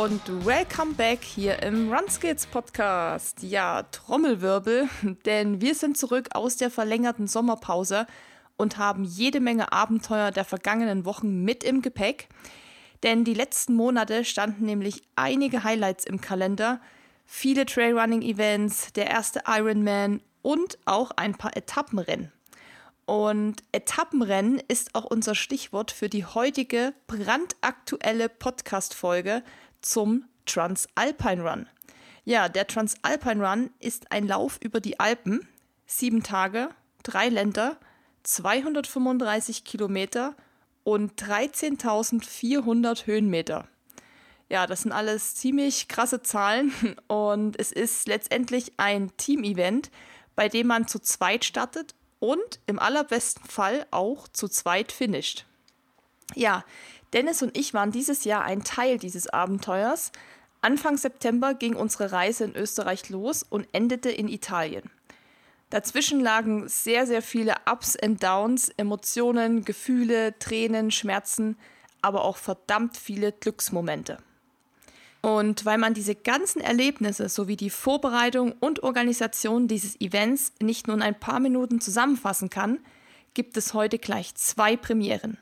und welcome back hier im Runskills Podcast. Ja, Trommelwirbel, denn wir sind zurück aus der verlängerten Sommerpause und haben jede Menge Abenteuer der vergangenen Wochen mit im Gepäck. Denn die letzten Monate standen nämlich einige Highlights im Kalender. Viele Trailrunning-Events, der erste Ironman und auch ein paar Etappenrennen. Und Etappenrennen ist auch unser Stichwort für die heutige brandaktuelle Podcast-Folge zum Transalpine Run. Ja, der Transalpine Run ist ein Lauf über die Alpen, sieben Tage, drei Länder, 235 Kilometer und 13.400 Höhenmeter. Ja, das sind alles ziemlich krasse Zahlen und es ist letztendlich ein Team-Event, bei dem man zu zweit startet und im allerbesten Fall auch zu zweit finisht. Ja, Dennis und ich waren dieses Jahr ein Teil dieses Abenteuers. Anfang September ging unsere Reise in Österreich los und endete in Italien. Dazwischen lagen sehr, sehr viele Ups und Downs, Emotionen, Gefühle, Tränen, Schmerzen, aber auch verdammt viele Glücksmomente. Und weil man diese ganzen Erlebnisse sowie die Vorbereitung und Organisation dieses Events nicht nur in ein paar Minuten zusammenfassen kann, gibt es heute gleich zwei Premieren.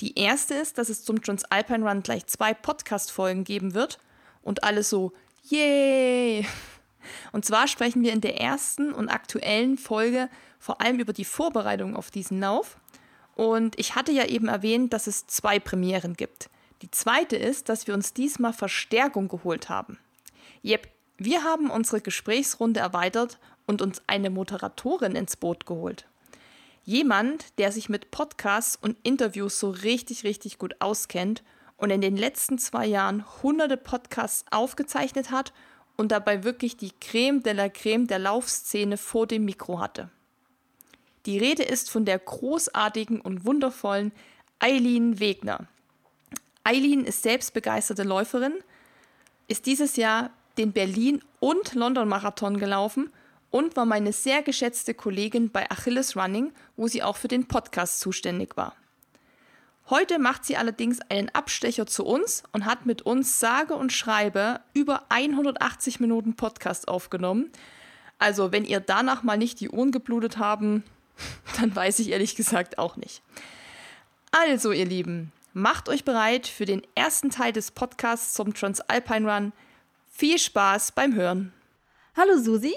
Die erste ist, dass es zum Transalpine Run gleich zwei Podcast-Folgen geben wird und alle so, yay! Und zwar sprechen wir in der ersten und aktuellen Folge vor allem über die Vorbereitung auf diesen Lauf. Und ich hatte ja eben erwähnt, dass es zwei Premieren gibt. Die zweite ist, dass wir uns diesmal Verstärkung geholt haben. Jep, wir haben unsere Gesprächsrunde erweitert und uns eine Moderatorin ins Boot geholt. Jemand, der sich mit Podcasts und Interviews so richtig, richtig gut auskennt und in den letzten zwei Jahren hunderte Podcasts aufgezeichnet hat und dabei wirklich die Creme de la Creme der Laufszene vor dem Mikro hatte. Die Rede ist von der großartigen und wundervollen Eileen Wegner. Eileen ist selbst begeisterte Läuferin, ist dieses Jahr den Berlin- und London-Marathon gelaufen und war meine sehr geschätzte Kollegin bei Achilles Running, wo sie auch für den Podcast zuständig war. Heute macht sie allerdings einen Abstecher zu uns und hat mit uns sage und schreibe über 180 Minuten Podcast aufgenommen. Also, wenn ihr danach mal nicht die Ohren geblutet haben, dann weiß ich ehrlich gesagt auch nicht. Also, ihr Lieben, macht euch bereit für den ersten Teil des Podcasts zum Transalpine Run. Viel Spaß beim Hören. Hallo Susi,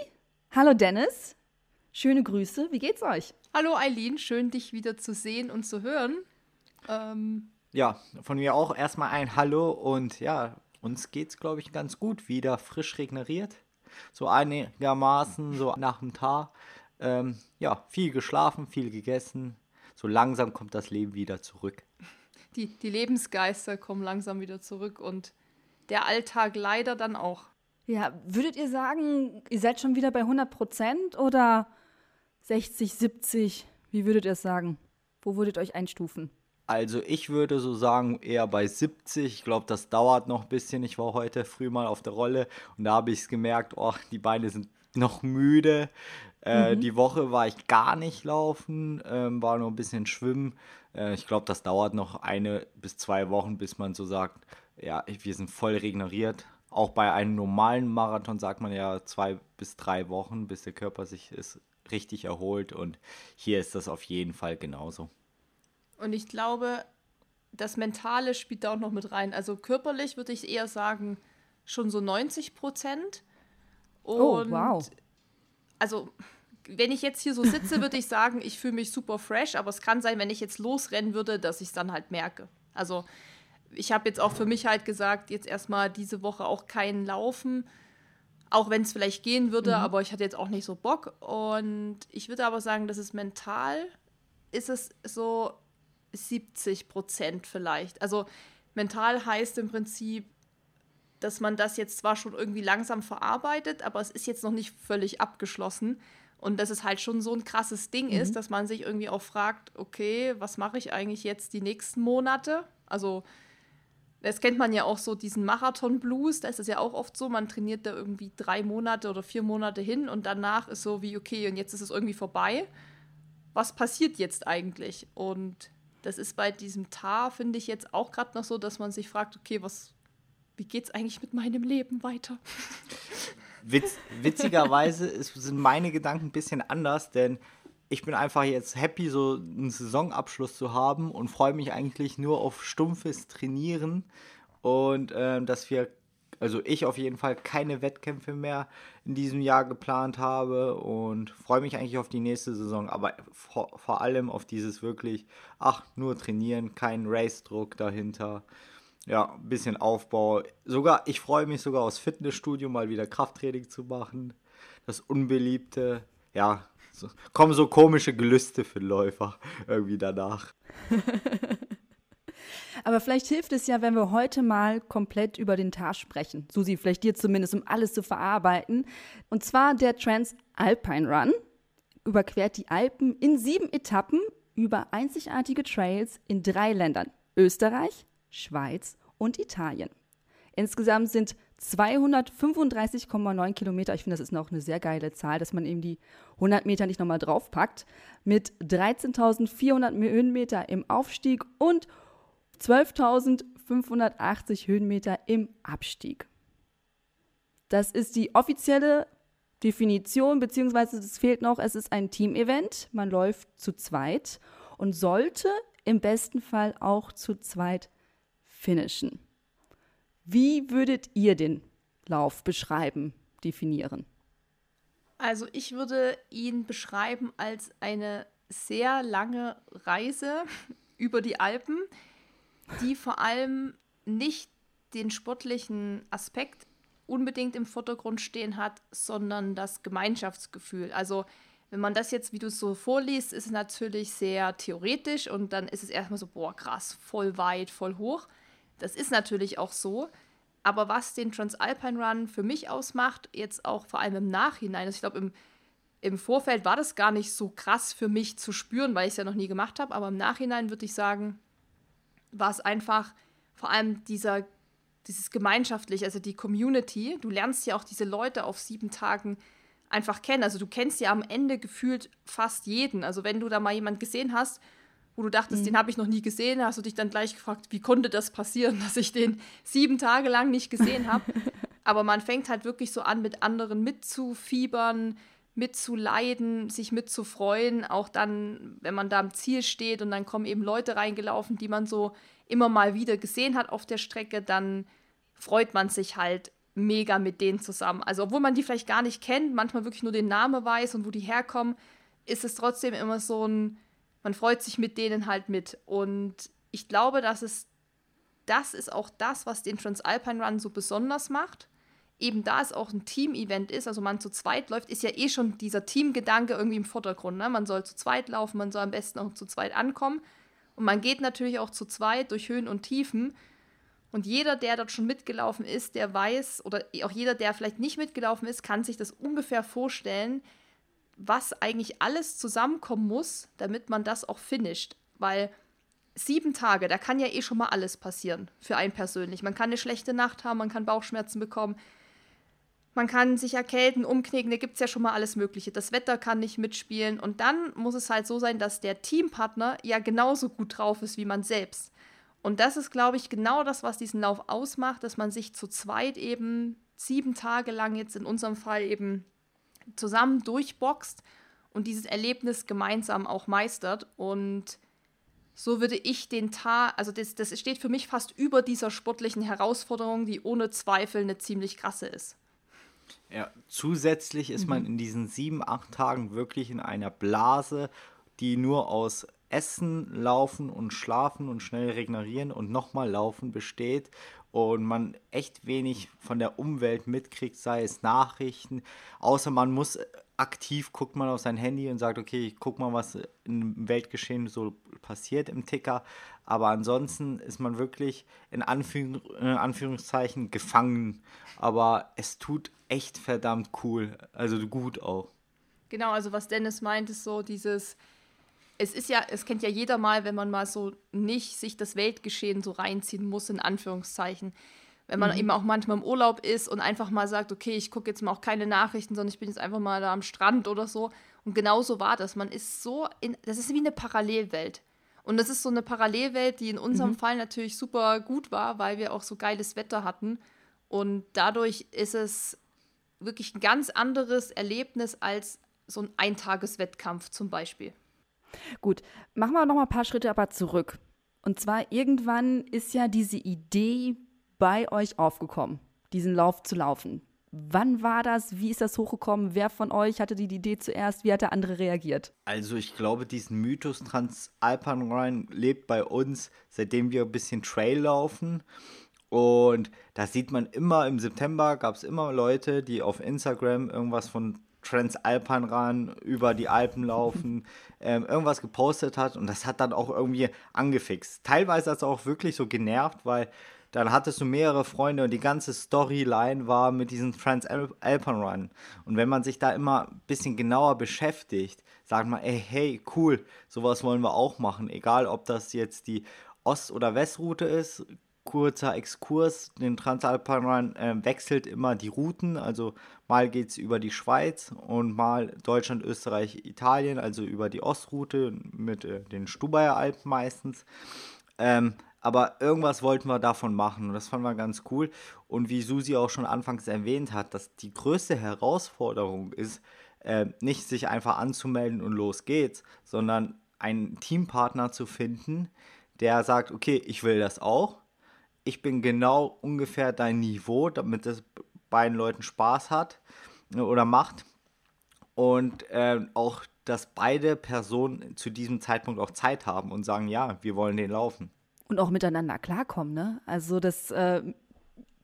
hallo Dennis, schöne Grüße, wie geht's euch? Hallo Eileen, schön dich wieder zu sehen und zu hören. Ähm, ja, von mir auch erstmal ein Hallo und ja, uns geht's, glaube ich, ganz gut. Wieder frisch regeneriert. So einigermaßen, so nach dem Tag. Ähm, ja, viel geschlafen, viel gegessen. So langsam kommt das Leben wieder zurück. Die, die Lebensgeister kommen langsam wieder zurück und der Alltag leider dann auch. Ja, würdet ihr sagen, ihr seid schon wieder bei 100 Prozent oder 60, 70? Wie würdet ihr es sagen? Wo würdet ihr euch einstufen? Also ich würde so sagen, eher bei 70. Ich glaube, das dauert noch ein bisschen. Ich war heute früh mal auf der Rolle und da habe ich es gemerkt, oh, die Beine sind noch müde. Äh, mhm. Die Woche war ich gar nicht laufen, ähm, war nur ein bisschen schwimmen. Äh, ich glaube, das dauert noch eine bis zwei Wochen, bis man so sagt, ja, wir sind voll regeneriert. Auch bei einem normalen Marathon sagt man ja zwei bis drei Wochen, bis der Körper sich ist richtig erholt. Und hier ist das auf jeden Fall genauso. Und ich glaube, das Mentale spielt da auch noch mit rein. Also körperlich würde ich eher sagen, schon so 90 Prozent. oh, wow. Also, wenn ich jetzt hier so sitze, würde ich sagen, ich fühle mich super fresh, aber es kann sein, wenn ich jetzt losrennen würde, dass ich es dann halt merke. Also, ich habe jetzt auch für mich halt gesagt, jetzt erstmal diese Woche auch kein Laufen, auch wenn es vielleicht gehen würde, mhm. aber ich hatte jetzt auch nicht so Bock. Und ich würde aber sagen, dass es mental ist es so 70 Prozent vielleicht. Also mental heißt im Prinzip, dass man das jetzt zwar schon irgendwie langsam verarbeitet, aber es ist jetzt noch nicht völlig abgeschlossen. Und dass es halt schon so ein krasses Ding mhm. ist, dass man sich irgendwie auch fragt, okay, was mache ich eigentlich jetzt die nächsten Monate? Also, das kennt man ja auch so, diesen Marathon-Blues, da ist es ja auch oft so, man trainiert da irgendwie drei Monate oder vier Monate hin und danach ist so wie, okay, und jetzt ist es irgendwie vorbei. Was passiert jetzt eigentlich? Und das ist bei diesem Tar, finde ich jetzt auch gerade noch so, dass man sich fragt, okay, was, wie geht's eigentlich mit meinem Leben weiter? Witz, witzigerweise sind meine Gedanken ein bisschen anders, denn ich bin einfach jetzt happy, so einen Saisonabschluss zu haben und freue mich eigentlich nur auf stumpfes Trainieren und äh, dass wir, also ich auf jeden Fall keine Wettkämpfe mehr in diesem Jahr geplant habe und freue mich eigentlich auf die nächste Saison, aber vor, vor allem auf dieses wirklich, ach, nur trainieren, kein Race-Druck dahinter ja, ein bisschen Aufbau. Sogar, ich freue mich sogar aus Fitnessstudio mal wieder Krafttraining zu machen. Das Unbeliebte, ja, so, kommen so komische Gelüste für Läufer irgendwie danach. Aber vielleicht hilft es ja, wenn wir heute mal komplett über den Tag sprechen. Susi, vielleicht dir zumindest, um alles zu verarbeiten. Und zwar der Transalpine Run überquert die Alpen in sieben Etappen über einzigartige Trails in drei Ländern. Österreich, Schweiz und Italien. Insgesamt sind 235,9 Kilometer. Ich finde, das ist noch eine sehr geile Zahl, dass man eben die 100 Meter nicht nochmal draufpackt. Mit 13.400 Höhenmeter im Aufstieg und 12.580 Höhenmeter im Abstieg. Das ist die offizielle Definition, beziehungsweise es fehlt noch, es ist ein Team-Event. Man läuft zu zweit und sollte im besten Fall auch zu zweit finishen. Wie würdet ihr den Lauf beschreiben, definieren? Also ich würde ihn beschreiben als eine sehr lange Reise über die Alpen, die vor allem nicht den sportlichen Aspekt unbedingt im Vordergrund stehen hat, sondern das Gemeinschaftsgefühl. Also wenn man das jetzt, wie du es so vorliest, ist es natürlich sehr theoretisch und dann ist es erstmal so, boah, krass, voll weit, voll hoch. Das ist natürlich auch so. Aber was den Transalpine Run für mich ausmacht, jetzt auch vor allem im Nachhinein, also ich glaube, im, im Vorfeld war das gar nicht so krass für mich zu spüren, weil ich es ja noch nie gemacht habe. Aber im Nachhinein würde ich sagen, war es einfach vor allem dieser, dieses gemeinschaftlich, also die Community. Du lernst ja auch diese Leute auf sieben Tagen einfach kennen. Also du kennst ja am Ende gefühlt fast jeden. Also wenn du da mal jemanden gesehen hast, wo du dachtest, mhm. den habe ich noch nie gesehen, hast du dich dann gleich gefragt, wie konnte das passieren, dass ich den sieben Tage lang nicht gesehen habe. Aber man fängt halt wirklich so an, mit anderen mitzufiebern, mitzuleiden, sich mitzufreuen, auch dann, wenn man da am Ziel steht und dann kommen eben Leute reingelaufen, die man so immer mal wieder gesehen hat auf der Strecke, dann freut man sich halt mega mit denen zusammen. Also obwohl man die vielleicht gar nicht kennt, manchmal wirklich nur den Namen weiß und wo die herkommen, ist es trotzdem immer so ein man freut sich mit denen halt mit. Und ich glaube, dass es das ist auch das, was den Transalpine Run so besonders macht. Eben da es auch ein Team-Event ist, also man zu zweit läuft, ist ja eh schon dieser Teamgedanke irgendwie im Vordergrund. Ne? Man soll zu zweit laufen, man soll am besten auch zu zweit ankommen. Und man geht natürlich auch zu zweit durch Höhen und Tiefen. Und jeder, der dort schon mitgelaufen ist, der weiß, oder auch jeder, der vielleicht nicht mitgelaufen ist, kann sich das ungefähr vorstellen, was eigentlich alles zusammenkommen muss, damit man das auch finisht. Weil sieben Tage, da kann ja eh schon mal alles passieren für einen persönlich. Man kann eine schlechte Nacht haben, man kann Bauchschmerzen bekommen, man kann sich erkälten, umknicken, da gibt es ja schon mal alles Mögliche. Das Wetter kann nicht mitspielen und dann muss es halt so sein, dass der Teampartner ja genauso gut drauf ist wie man selbst. Und das ist, glaube ich, genau das, was diesen Lauf ausmacht, dass man sich zu zweit eben sieben Tage lang jetzt in unserem Fall eben zusammen durchboxt und dieses Erlebnis gemeinsam auch meistert. Und so würde ich den Tag, also das, das steht für mich fast über dieser sportlichen Herausforderung, die ohne Zweifel eine ziemlich krasse ist. Ja, zusätzlich ist mhm. man in diesen sieben, acht Tagen wirklich in einer Blase, die nur aus Essen, Laufen und Schlafen und schnell regenerieren und nochmal Laufen besteht und man echt wenig von der Umwelt mitkriegt, sei es Nachrichten, außer man muss aktiv, guckt man auf sein Handy und sagt, okay, ich guck mal, was im Weltgeschehen so passiert im Ticker, aber ansonsten ist man wirklich in, Anführ in Anführungszeichen gefangen, aber es tut echt verdammt cool, also gut auch. Genau, also was Dennis meint, ist so dieses, es ist ja, es kennt ja jeder mal, wenn man mal so nicht sich das Weltgeschehen so reinziehen muss, in Anführungszeichen. Wenn man mhm. eben auch manchmal im Urlaub ist und einfach mal sagt, okay, ich gucke jetzt mal auch keine Nachrichten, sondern ich bin jetzt einfach mal da am Strand oder so. Und genau so war das. Man ist so in, das ist wie eine Parallelwelt. Und das ist so eine Parallelwelt, die in unserem mhm. Fall natürlich super gut war, weil wir auch so geiles Wetter hatten. Und dadurch ist es wirklich ein ganz anderes Erlebnis als so ein Eintageswettkampf zum Beispiel. Gut, machen wir noch mal ein paar Schritte aber zurück. Und zwar irgendwann ist ja diese Idee bei euch aufgekommen, diesen Lauf zu laufen. Wann war das? Wie ist das hochgekommen? Wer von euch hatte die Idee zuerst? Wie hat der andere reagiert? Also ich glaube, diesen Mythos Transalpan Run lebt bei uns, seitdem wir ein bisschen Trail laufen. Und da sieht man immer, im September gab es immer Leute, die auf Instagram irgendwas von Transalpan ran, über die Alpen laufen, ähm, irgendwas gepostet hat und das hat dann auch irgendwie angefixt. Teilweise hat es auch wirklich so genervt, weil dann hattest du mehrere Freunde und die ganze Storyline war mit diesem Transalpan Run. Und wenn man sich da immer ein bisschen genauer beschäftigt, sagt man, ey, hey, cool, sowas wollen wir auch machen. Egal, ob das jetzt die Ost- oder Westroute ist, kurzer Exkurs. Den Transalpan Run äh, wechselt immer die Routen. Also mal geht es über die Schweiz und mal Deutschland, Österreich, Italien, also über die Ostroute mit äh, den Stubaier Alpen meistens. Ähm, aber irgendwas wollten wir davon machen und das fanden wir ganz cool. Und wie Susi auch schon anfangs erwähnt hat, dass die größte Herausforderung ist, äh, nicht sich einfach anzumelden und los geht's, sondern einen Teampartner zu finden, der sagt, okay, ich will das auch. Ich bin genau ungefähr dein Niveau, damit es beiden Leuten Spaß hat äh, oder macht. Und äh, auch, dass beide Personen zu diesem Zeitpunkt auch Zeit haben und sagen, ja, wir wollen den laufen und auch miteinander klarkommen. Ne? Also das äh,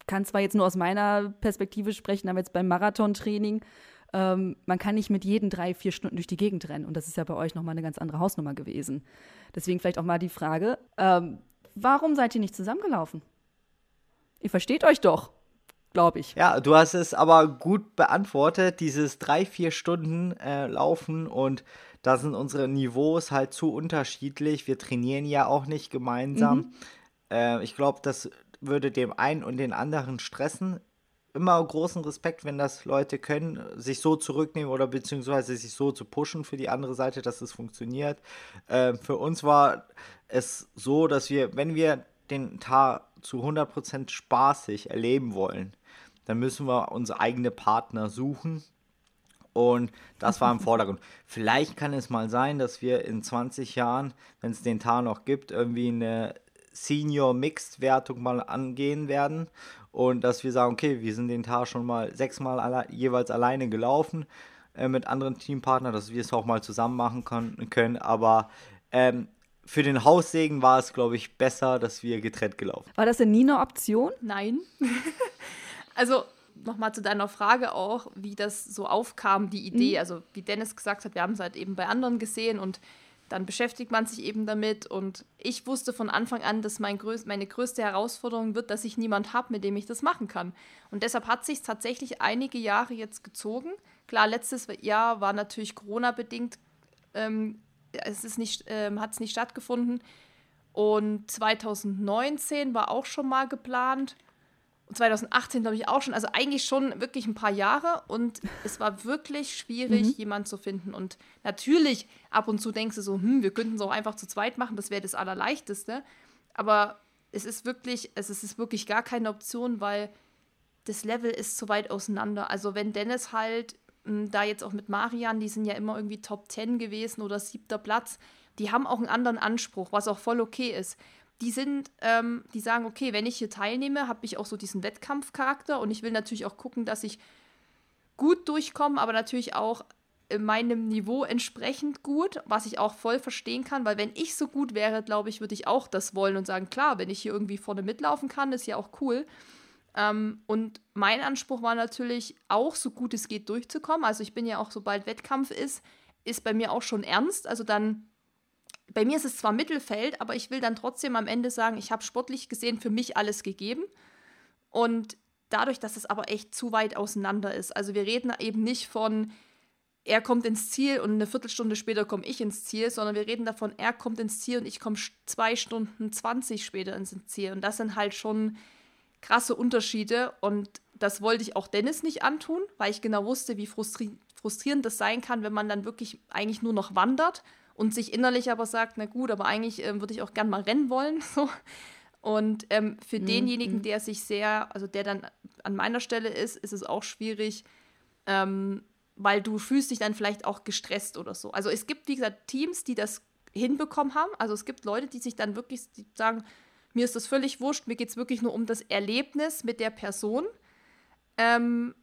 kann zwar jetzt nur aus meiner Perspektive sprechen, aber jetzt beim Marathontraining, ähm, man kann nicht mit jedem drei, vier Stunden durch die Gegend rennen. Und das ist ja bei euch nochmal eine ganz andere Hausnummer gewesen. Deswegen vielleicht auch mal die Frage, ähm, warum seid ihr nicht zusammengelaufen? Ihr versteht euch doch glaube ich. Ja, du hast es aber gut beantwortet, dieses drei, vier Stunden äh, Laufen und da sind unsere Niveaus halt zu unterschiedlich. Wir trainieren ja auch nicht gemeinsam. Mhm. Äh, ich glaube, das würde dem einen und den anderen stressen. Immer großen Respekt, wenn das Leute können, sich so zurücknehmen oder beziehungsweise sich so zu pushen für die andere Seite, dass es funktioniert. Äh, für uns war es so, dass wir, wenn wir den Tag zu 100% spaßig erleben wollen, dann müssen wir unsere eigene Partner suchen und das war im Vordergrund. Vielleicht kann es mal sein, dass wir in 20 Jahren, wenn es den Tag noch gibt, irgendwie eine Senior Mixed Wertung mal angehen werden und dass wir sagen, okay, wir sind den Tag schon mal sechsmal alle, jeweils alleine gelaufen äh, mit anderen Teampartnern, dass wir es auch mal zusammen machen können. können. Aber ähm, für den Haussegen war es, glaube ich, besser, dass wir getrennt gelaufen. War das denn nie eine Option? Nein. also nochmal zu deiner Frage auch, wie das so aufkam, die Idee. Mhm. Also wie Dennis gesagt hat, wir haben es halt eben bei anderen gesehen und dann beschäftigt man sich eben damit. Und ich wusste von Anfang an, dass mein größ meine größte Herausforderung wird, dass ich niemand habe, mit dem ich das machen kann. Und deshalb hat sich tatsächlich einige Jahre jetzt gezogen. Klar, letztes Jahr war natürlich Corona-bedingt, ähm, es ist nicht, ähm, hat es nicht stattgefunden. Und 2019 war auch schon mal geplant. 2018 glaube ich auch schon, also eigentlich schon wirklich ein paar Jahre und es war wirklich schwierig, mhm. jemanden zu finden. Und natürlich, ab und zu denkst du so, hm, wir könnten es auch einfach zu zweit machen, das wäre das Allerleichteste. Aber es ist wirklich, es ist wirklich gar keine Option, weil das Level ist zu weit auseinander. Also wenn Dennis halt da jetzt auch mit Marian, die sind ja immer irgendwie Top 10 gewesen oder siebter Platz, die haben auch einen anderen Anspruch, was auch voll okay ist die sind, ähm, die sagen, okay, wenn ich hier teilnehme, habe ich auch so diesen Wettkampfcharakter und ich will natürlich auch gucken, dass ich gut durchkomme, aber natürlich auch in meinem Niveau entsprechend gut, was ich auch voll verstehen kann, weil wenn ich so gut wäre, glaube ich, würde ich auch das wollen und sagen, klar, wenn ich hier irgendwie vorne mitlaufen kann, ist ja auch cool. Ähm, und mein Anspruch war natürlich auch, so gut es geht, durchzukommen. Also ich bin ja auch, sobald Wettkampf ist, ist bei mir auch schon ernst. Also dann bei mir ist es zwar Mittelfeld, aber ich will dann trotzdem am Ende sagen, ich habe sportlich gesehen für mich alles gegeben. Und dadurch, dass es aber echt zu weit auseinander ist. Also wir reden eben nicht von, er kommt ins Ziel und eine Viertelstunde später komme ich ins Ziel, sondern wir reden davon, er kommt ins Ziel und ich komme zwei Stunden 20 später ins Ziel. Und das sind halt schon krasse Unterschiede. Und das wollte ich auch Dennis nicht antun, weil ich genau wusste, wie frustri frustrierend das sein kann, wenn man dann wirklich eigentlich nur noch wandert und sich innerlich aber sagt, na gut, aber eigentlich ähm, würde ich auch gern mal rennen wollen. So. Und ähm, für mhm. denjenigen, mhm. der sich sehr, also der dann an meiner Stelle ist, ist es auch schwierig, ähm, weil du fühlst dich dann vielleicht auch gestresst oder so. Also es gibt, wie gesagt, Teams, die das hinbekommen haben. Also es gibt Leute, die sich dann wirklich sagen, mir ist das völlig wurscht, mir geht es wirklich nur um das Erlebnis mit der Person. Ähm,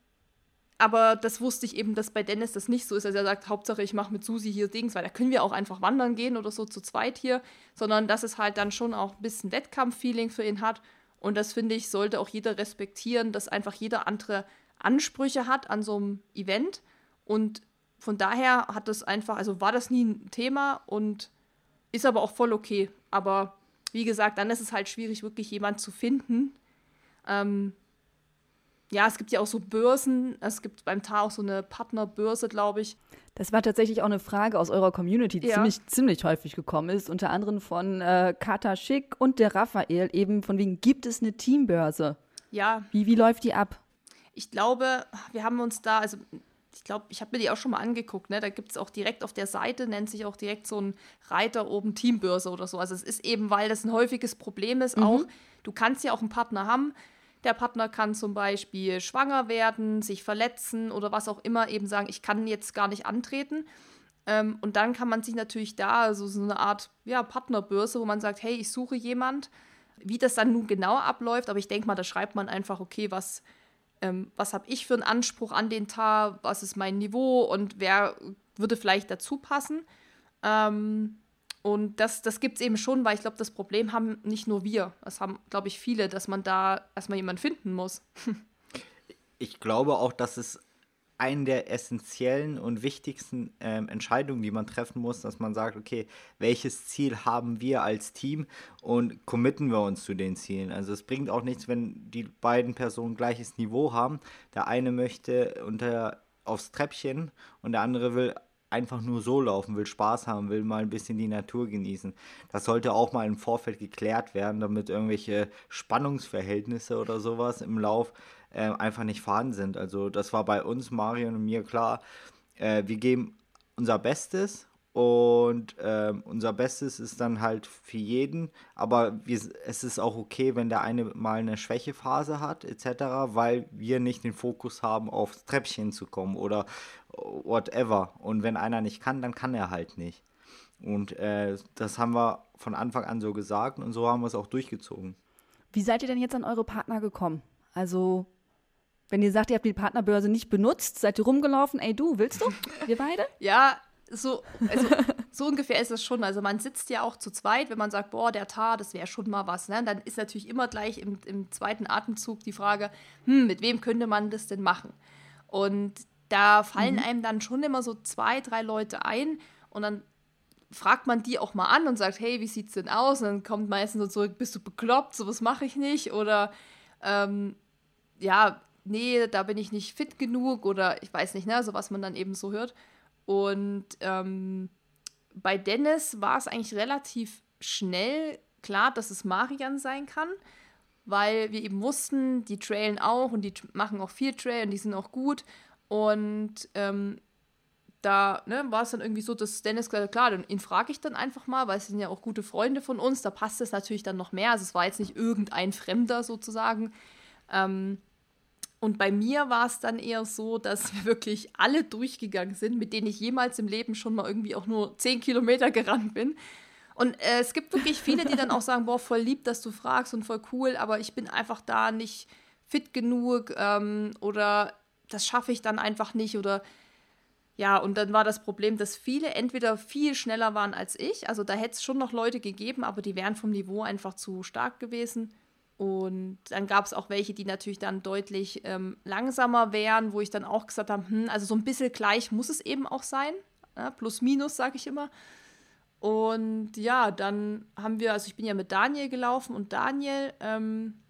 aber das wusste ich eben, dass bei Dennis das nicht so ist. Also er sagt, Hauptsache ich mache mit Susi hier Dings, weil da können wir auch einfach wandern gehen oder so zu zweit hier, sondern dass es halt dann schon auch ein bisschen Wettkampffeeling für ihn hat. Und das finde ich, sollte auch jeder respektieren, dass einfach jeder andere Ansprüche hat an so einem Event. Und von daher hat das einfach, also war das nie ein Thema und ist aber auch voll okay. Aber wie gesagt, dann ist es halt schwierig, wirklich jemanden zu finden, ähm, ja, es gibt ja auch so Börsen. Es gibt beim TAR auch so eine Partnerbörse, glaube ich. Das war tatsächlich auch eine Frage aus eurer Community, die ja. ziemlich, ziemlich häufig gekommen ist. Unter anderem von äh, Kata Schick und der Raphael. Eben von wegen, gibt es eine Teambörse? Ja. Wie, wie läuft die ab? Ich glaube, wir haben uns da, also ich glaube, ich habe mir die auch schon mal angeguckt, ne? Da gibt es auch direkt auf der Seite, nennt sich auch direkt so ein Reiter oben Teambörse oder so. Also es ist eben, weil das ein häufiges Problem ist, mhm. auch, du kannst ja auch einen Partner haben, der Partner kann zum Beispiel schwanger werden, sich verletzen oder was auch immer, eben sagen, ich kann jetzt gar nicht antreten. Ähm, und dann kann man sich natürlich da, also so eine Art ja, Partnerbörse, wo man sagt, hey, ich suche jemand. Wie das dann nun genau abläuft, aber ich denke mal, da schreibt man einfach, okay, was, ähm, was habe ich für einen Anspruch an den Tag, was ist mein Niveau und wer würde vielleicht dazu passen. Ähm, und das, das gibt es eben schon, weil ich glaube, das Problem haben nicht nur wir. Das haben, glaube ich, viele, dass man da erstmal jemanden finden muss. ich glaube auch, dass es eine der essentiellen und wichtigsten ähm, Entscheidungen, die man treffen muss, dass man sagt, okay, welches Ziel haben wir als Team und committen wir uns zu den Zielen. Also es bringt auch nichts, wenn die beiden Personen gleiches Niveau haben. Der eine möchte unter aufs Treppchen und der andere will einfach nur so laufen will, Spaß haben will, mal ein bisschen die Natur genießen. Das sollte auch mal im Vorfeld geklärt werden, damit irgendwelche Spannungsverhältnisse oder sowas im Lauf äh, einfach nicht vorhanden sind. Also das war bei uns, Marion und mir klar. Äh, wir geben unser Bestes und äh, unser Bestes ist dann halt für jeden, aber wir, es ist auch okay, wenn der eine mal eine Schwächephase hat, etc., weil wir nicht den Fokus haben, aufs Treppchen zu kommen oder whatever. Und wenn einer nicht kann, dann kann er halt nicht. Und äh, das haben wir von Anfang an so gesagt und so haben wir es auch durchgezogen. Wie seid ihr denn jetzt an eure Partner gekommen? Also, wenn ihr sagt, ihr habt die Partnerbörse nicht benutzt, seid ihr rumgelaufen, ey du, willst du? Wir beide? ja, so, also, so ungefähr ist es schon. Also man sitzt ja auch zu zweit, wenn man sagt, boah, der Tar, das wäre schon mal was. Ne? Dann ist natürlich immer gleich im, im zweiten Atemzug die Frage, hm, mit wem könnte man das denn machen? Und da fallen mhm. einem dann schon immer so zwei, drei Leute ein und dann fragt man die auch mal an und sagt, hey, wie sieht's denn aus? Und dann kommt meistens so zurück, bist du bekloppt, sowas mache ich nicht. Oder ähm, ja, nee, da bin ich nicht fit genug oder ich weiß nicht, ne, so was man dann eben so hört. Und ähm, bei Dennis war es eigentlich relativ schnell klar, dass es Marian sein kann, weil wir eben wussten, die trailen auch und die machen auch viel Trail und die sind auch gut. Und ähm, da ne, war es dann irgendwie so, dass Dennis gesagt hat, klar, ihn frage ich dann einfach mal, weil es sind ja auch gute Freunde von uns, da passt es natürlich dann noch mehr. Also es war jetzt nicht irgendein Fremder sozusagen. Ähm, und bei mir war es dann eher so, dass wir wirklich alle durchgegangen sind, mit denen ich jemals im Leben schon mal irgendwie auch nur zehn Kilometer gerannt bin. Und äh, es gibt wirklich viele, die dann auch sagen, boah, voll lieb, dass du fragst und voll cool, aber ich bin einfach da nicht fit genug ähm, oder das schaffe ich dann einfach nicht oder ja, und dann war das Problem, dass viele entweder viel schneller waren als ich, also da hätte es schon noch Leute gegeben, aber die wären vom Niveau einfach zu stark gewesen und dann gab es auch welche, die natürlich dann deutlich ähm, langsamer wären, wo ich dann auch gesagt habe, hm, also so ein bisschen gleich muss es eben auch sein. Ja, plus, minus, sage ich immer. Und ja, dann haben wir, also ich bin ja mit Daniel gelaufen und Daniel ähm,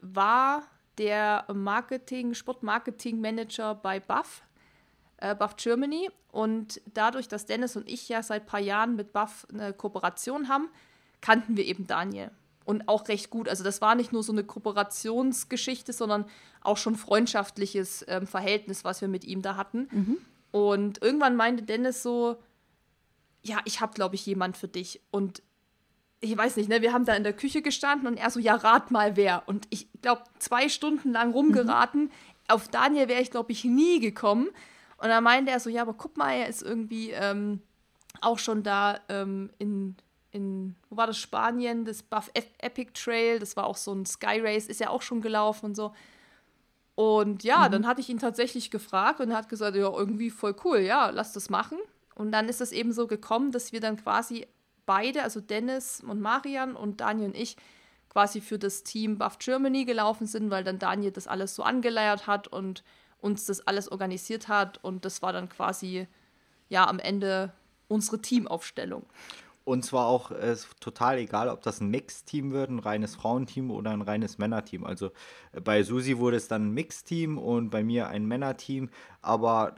war der Marketing, Sportmarketing-Manager bei Buff, äh, Buff Germany. Und dadurch, dass Dennis und ich ja seit ein paar Jahren mit Buff eine Kooperation haben, kannten wir eben Daniel und auch recht gut. Also das war nicht nur so eine Kooperationsgeschichte, sondern auch schon freundschaftliches ähm, Verhältnis, was wir mit ihm da hatten. Mhm. Und irgendwann meinte Dennis so, ja, ich habe, glaube ich, jemand für dich. Und ich weiß nicht, ne, wir haben da in der Küche gestanden und er so, ja, rat mal wer. Und ich glaube, zwei Stunden lang rumgeraten. Mhm. Auf Daniel wäre ich, glaube ich, nie gekommen. Und dann meinte er so, ja, aber guck mal, er ist irgendwie ähm, auch schon da ähm, in, in, wo war das, Spanien, das Buff Epic Trail, das war auch so ein Sky Race, ist ja auch schon gelaufen und so. Und ja, mhm. dann hatte ich ihn tatsächlich gefragt und er hat gesagt, ja, irgendwie voll cool, ja, lass das machen. Und dann ist es eben so gekommen, dass wir dann quasi beide, also Dennis und Marian und Daniel und ich, quasi für das Team Buff Germany gelaufen sind, weil dann Daniel das alles so angeleiert hat und uns das alles organisiert hat. Und das war dann quasi, ja, am Ende unsere Teamaufstellung. Und zwar auch äh, total egal, ob das ein Mix-Team wird, ein reines Frauenteam oder ein reines Männerteam. Also äh, bei Susi wurde es dann ein Mix-Team und bei mir ein Männerteam. Aber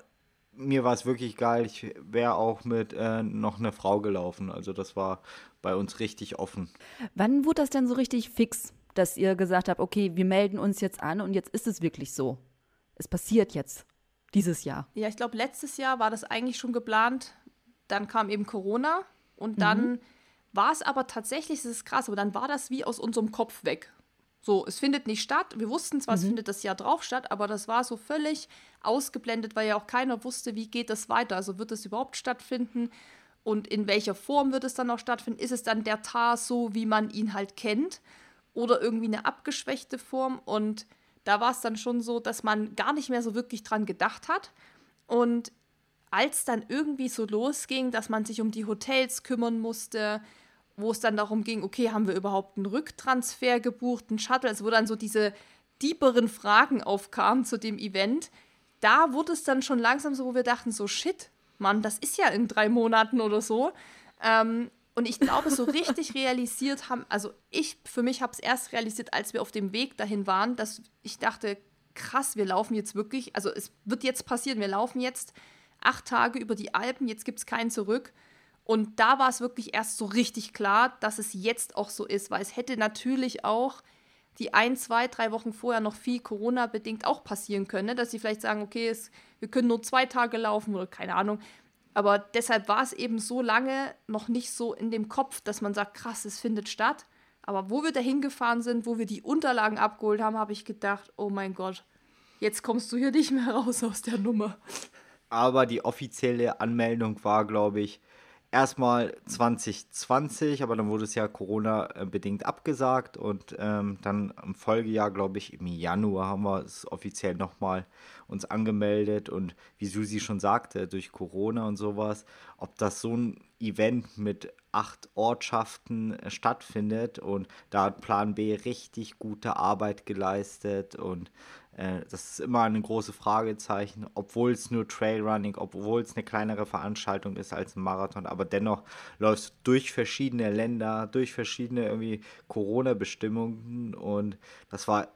mir war es wirklich geil. Ich wäre auch mit äh, noch einer Frau gelaufen. Also das war bei uns richtig offen. Wann wurde das denn so richtig fix, dass ihr gesagt habt, okay, wir melden uns jetzt an und jetzt ist es wirklich so? Es passiert jetzt dieses Jahr. Ja, ich glaube, letztes Jahr war das eigentlich schon geplant. Dann kam eben Corona und dann mhm. war es aber tatsächlich, das ist krass, aber dann war das wie aus unserem Kopf weg. So, es findet nicht statt. Wir wussten zwar, mhm. es findet das Jahr drauf statt, aber das war so völlig ausgeblendet, weil ja auch keiner wusste, wie geht das weiter. Also wird es überhaupt stattfinden und in welcher Form wird es dann auch stattfinden? Ist es dann der Tar so, wie man ihn halt kennt oder irgendwie eine abgeschwächte Form? Und da war es dann schon so, dass man gar nicht mehr so wirklich dran gedacht hat. Und als dann irgendwie so losging, dass man sich um die Hotels kümmern musste, wo es dann darum ging, okay, haben wir überhaupt einen Rücktransfer gebucht, einen Shuttle, also wo dann so diese tieferen Fragen aufkamen zu dem Event, da wurde es dann schon langsam so, wo wir dachten, so shit, Mann, das ist ja in drei Monaten oder so. Ähm, und ich glaube, so richtig realisiert haben, also ich für mich habe es erst realisiert, als wir auf dem Weg dahin waren, dass ich dachte, krass, wir laufen jetzt wirklich, also es wird jetzt passieren, wir laufen jetzt acht Tage über die Alpen, jetzt gibt es keinen zurück. Und da war es wirklich erst so richtig klar, dass es jetzt auch so ist, weil es hätte natürlich auch die ein, zwei, drei Wochen vorher noch viel Corona-bedingt auch passieren können, ne? dass sie vielleicht sagen, okay, es, wir können nur zwei Tage laufen oder keine Ahnung. Aber deshalb war es eben so lange noch nicht so in dem Kopf, dass man sagt, krass, es findet statt. Aber wo wir da hingefahren sind, wo wir die Unterlagen abgeholt haben, habe ich gedacht, oh mein Gott, jetzt kommst du hier nicht mehr raus aus der Nummer aber die offizielle Anmeldung war, glaube ich, erstmal 2020, aber dann wurde es ja Corona-bedingt abgesagt und ähm, dann im Folgejahr, glaube ich, im Januar haben wir es offiziell nochmal uns angemeldet und wie Susi schon sagte, durch Corona und sowas, ob das so ein Event mit acht Ortschaften äh, stattfindet und da hat Plan B richtig gute Arbeit geleistet und äh, das ist immer ein großes Fragezeichen, obwohl es nur Trailrunning, obwohl es eine kleinere Veranstaltung ist als ein Marathon, aber dennoch läuft es durch verschiedene Länder, durch verschiedene irgendwie Corona-Bestimmungen und das war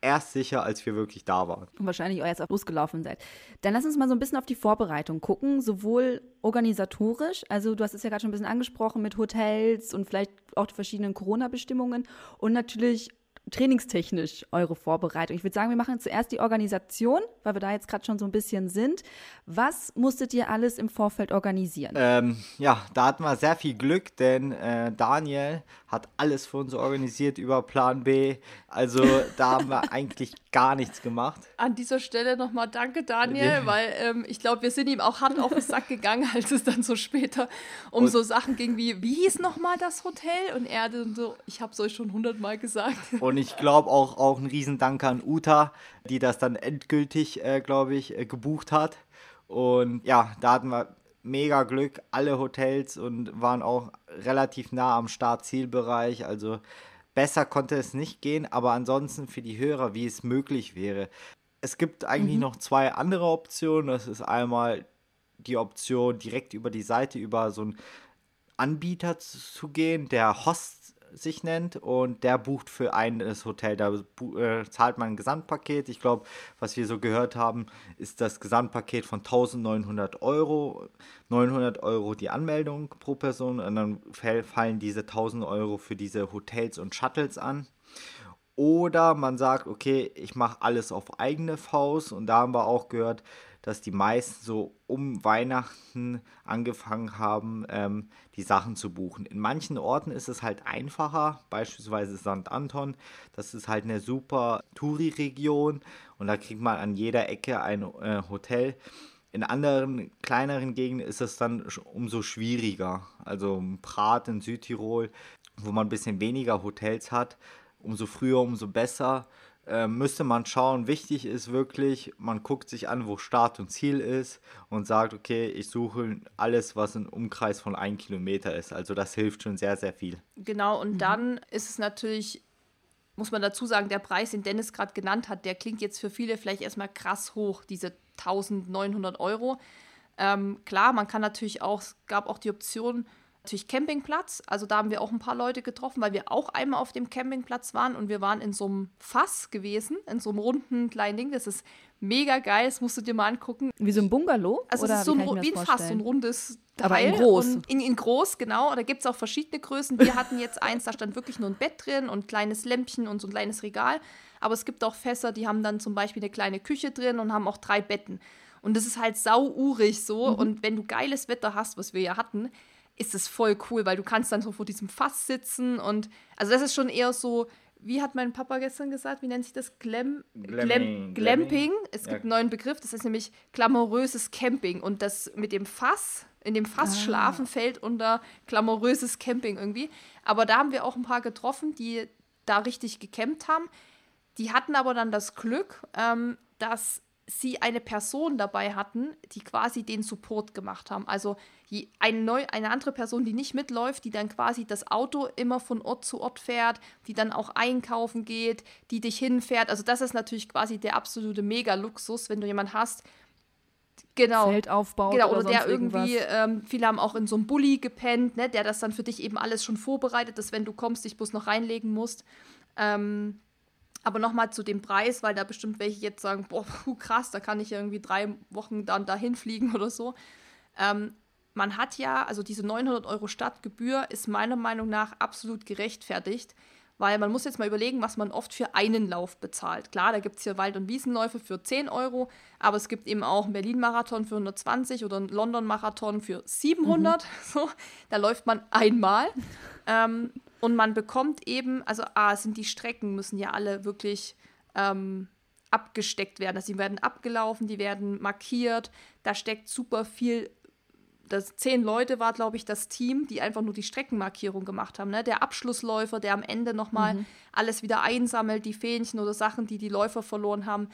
erst sicher, als wir wirklich da waren. Und wahrscheinlich auch jetzt auch losgelaufen seid. Dann lass uns mal so ein bisschen auf die Vorbereitung gucken, sowohl organisatorisch, also du hast es ja gerade schon ein bisschen angesprochen mit Hotels und vielleicht auch die verschiedenen Corona-Bestimmungen und natürlich trainingstechnisch eure Vorbereitung? Ich würde sagen, wir machen zuerst die Organisation, weil wir da jetzt gerade schon so ein bisschen sind. Was musstet ihr alles im Vorfeld organisieren? Ähm, ja, da hatten wir sehr viel Glück, denn äh, Daniel hat alles für uns organisiert über Plan B. Also da haben wir eigentlich gar nichts gemacht. An dieser Stelle nochmal danke, Daniel, weil ähm, ich glaube, wir sind ihm auch hart auf den Sack gegangen, als es dann so später um und so Sachen ging wie, wie hieß nochmal das Hotel? Und er dann so, ich habe es euch schon hundertmal gesagt. Und ich glaube auch, auch ein Riesendank an Uta, die das dann endgültig, äh, glaube ich, äh, gebucht hat. Und ja, da hatten wir mega Glück, alle Hotels und waren auch relativ nah am Start-Zielbereich. Also besser konnte es nicht gehen, aber ansonsten für die Hörer, wie es möglich wäre. Es gibt eigentlich mhm. noch zwei andere Optionen. Das ist einmal die Option, direkt über die Seite über so einen Anbieter zu gehen, der Host sich nennt und der bucht für ein Hotel. Da äh, zahlt man ein Gesamtpaket. Ich glaube, was wir so gehört haben, ist das Gesamtpaket von 1900 Euro. 900 Euro die Anmeldung pro Person und dann fallen diese 1000 Euro für diese Hotels und Shuttles an. Oder man sagt, okay, ich mache alles auf eigene Faust. Und da haben wir auch gehört, dass die meisten so um Weihnachten angefangen haben, ähm, die Sachen zu buchen. In manchen Orten ist es halt einfacher, beispielsweise St. Anton. Das ist halt eine super Touri-Region und da kriegt man an jeder Ecke ein äh, Hotel. In anderen kleineren Gegenden ist es dann umso schwieriger. Also Prat in Südtirol, wo man ein bisschen weniger Hotels hat, umso früher, umso besser. Äh, müsste man schauen. Wichtig ist wirklich, man guckt sich an, wo Start und Ziel ist und sagt, okay, ich suche alles, was ein Umkreis von einem Kilometer ist. Also das hilft schon sehr, sehr viel. Genau, und mhm. dann ist es natürlich, muss man dazu sagen, der Preis, den Dennis gerade genannt hat, der klingt jetzt für viele vielleicht erstmal krass hoch, diese 1900 Euro. Ähm, klar, man kann natürlich auch, es gab auch die Option, natürlich Campingplatz. Also da haben wir auch ein paar Leute getroffen, weil wir auch einmal auf dem Campingplatz waren und wir waren in so einem Fass gewesen, in so einem runden kleinen Ding. Das ist mega geil, das musst du dir mal angucken. Wie so ein Bungalow? Also oder es ist so ein, wie, ein Fass, so ein rundes Teil. Aber in groß. In, in, groß, genau. Da gibt es auch verschiedene Größen. Wir hatten jetzt eins, da stand wirklich nur ein Bett drin und ein kleines Lämpchen und so ein kleines Regal. Aber es gibt auch Fässer, die haben dann zum Beispiel eine kleine Küche drin und haben auch drei Betten. Und das ist halt sauurig so. Mhm. Und wenn du geiles Wetter hast, was wir ja hatten, ist es voll cool, weil du kannst dann so vor diesem Fass sitzen und also das ist schon eher so, wie hat mein Papa gestern gesagt, wie nennt sich das? Glam Glamping. Glamping. Es gibt ja. einen neuen Begriff, das ist nämlich glamouröses Camping und das mit dem Fass, in dem Fass ah. schlafen fällt unter glamouröses Camping irgendwie. Aber da haben wir auch ein paar getroffen, die da richtig gecampt haben. Die hatten aber dann das Glück, ähm, dass sie eine Person dabei hatten, die quasi den Support gemacht haben. Also eine, neu, eine andere Person, die nicht mitläuft, die dann quasi das Auto immer von Ort zu Ort fährt, die dann auch einkaufen geht, die dich hinfährt. Also das ist natürlich quasi der absolute Mega-Luxus, wenn du jemanden hast, genau, Zelt aufbaut genau, oder, oder der irgendwie, ähm, viele haben auch in so einem Bulli gepennt, ne, der das dann für dich eben alles schon vorbereitet, dass wenn du kommst, dich bloß noch reinlegen musst. Ähm, aber nochmal zu dem Preis, weil da bestimmt welche jetzt sagen, boah, krass, da kann ich irgendwie drei Wochen dann dahin fliegen oder so. Ähm, man hat ja, also diese 900 Euro Stadtgebühr ist meiner Meinung nach absolut gerechtfertigt, weil man muss jetzt mal überlegen, was man oft für einen Lauf bezahlt. Klar, da gibt es hier Wald- und Wiesenläufe für 10 Euro, aber es gibt eben auch einen Berlin-Marathon für 120 oder einen London-Marathon für 700. Mhm. So, da läuft man einmal. ähm, und man bekommt eben, also A, sind die Strecken, müssen ja alle wirklich ähm, abgesteckt werden. Also die werden abgelaufen, die werden markiert. Da steckt super viel. Das zehn Leute war, glaube ich, das Team, die einfach nur die Streckenmarkierung gemacht haben. Ne? Der Abschlussläufer, der am Ende nochmal mhm. alles wieder einsammelt, die Fähnchen oder Sachen, die die Läufer verloren haben.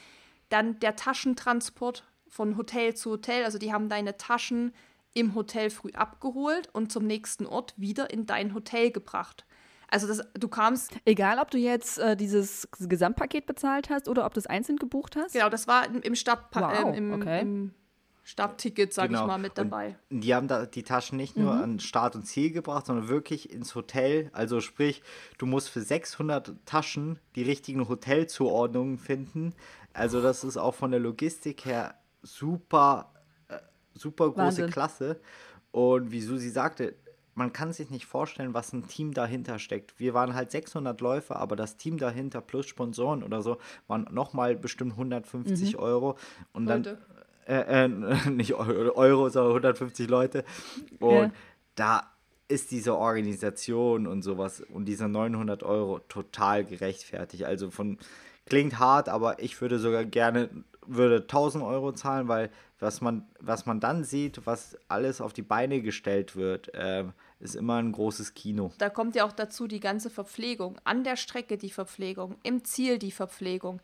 Dann der Taschentransport von Hotel zu Hotel. Also die haben deine Taschen im Hotel früh abgeholt und zum nächsten Ort wieder in dein Hotel gebracht. Also das, du kamst. Egal, ob du jetzt äh, dieses Gesamtpaket bezahlt hast oder ob du es einzeln gebucht hast? Genau, das war im, im Stadtpa wow, äh, im, okay. im Startticket, sag genau. ich mal, mit dabei. Und die haben da die Taschen nicht nur mhm. an Start und Ziel gebracht, sondern wirklich ins Hotel. Also sprich, du musst für 600 Taschen die richtigen Hotelzuordnungen finden. Also das ist auch von der Logistik her super, äh, super große Wahnsinn. Klasse. Und wie Susi sagte, man kann sich nicht vorstellen, was ein Team dahinter steckt. Wir waren halt 600 Läufer, aber das Team dahinter plus Sponsoren oder so waren nochmal bestimmt 150 mhm. Euro. Und Leute. dann, äh, äh, nicht Euro, sondern 150 Leute. Und ja. da ist diese Organisation und sowas und diese 900 Euro total gerechtfertigt. Also von, klingt hart, aber ich würde sogar gerne, würde 1000 Euro zahlen, weil was man, was man dann sieht, was alles auf die Beine gestellt wird, äh, ist immer ein großes Kino. Da kommt ja auch dazu die ganze Verpflegung. An der Strecke die Verpflegung, im Ziel die Verpflegung.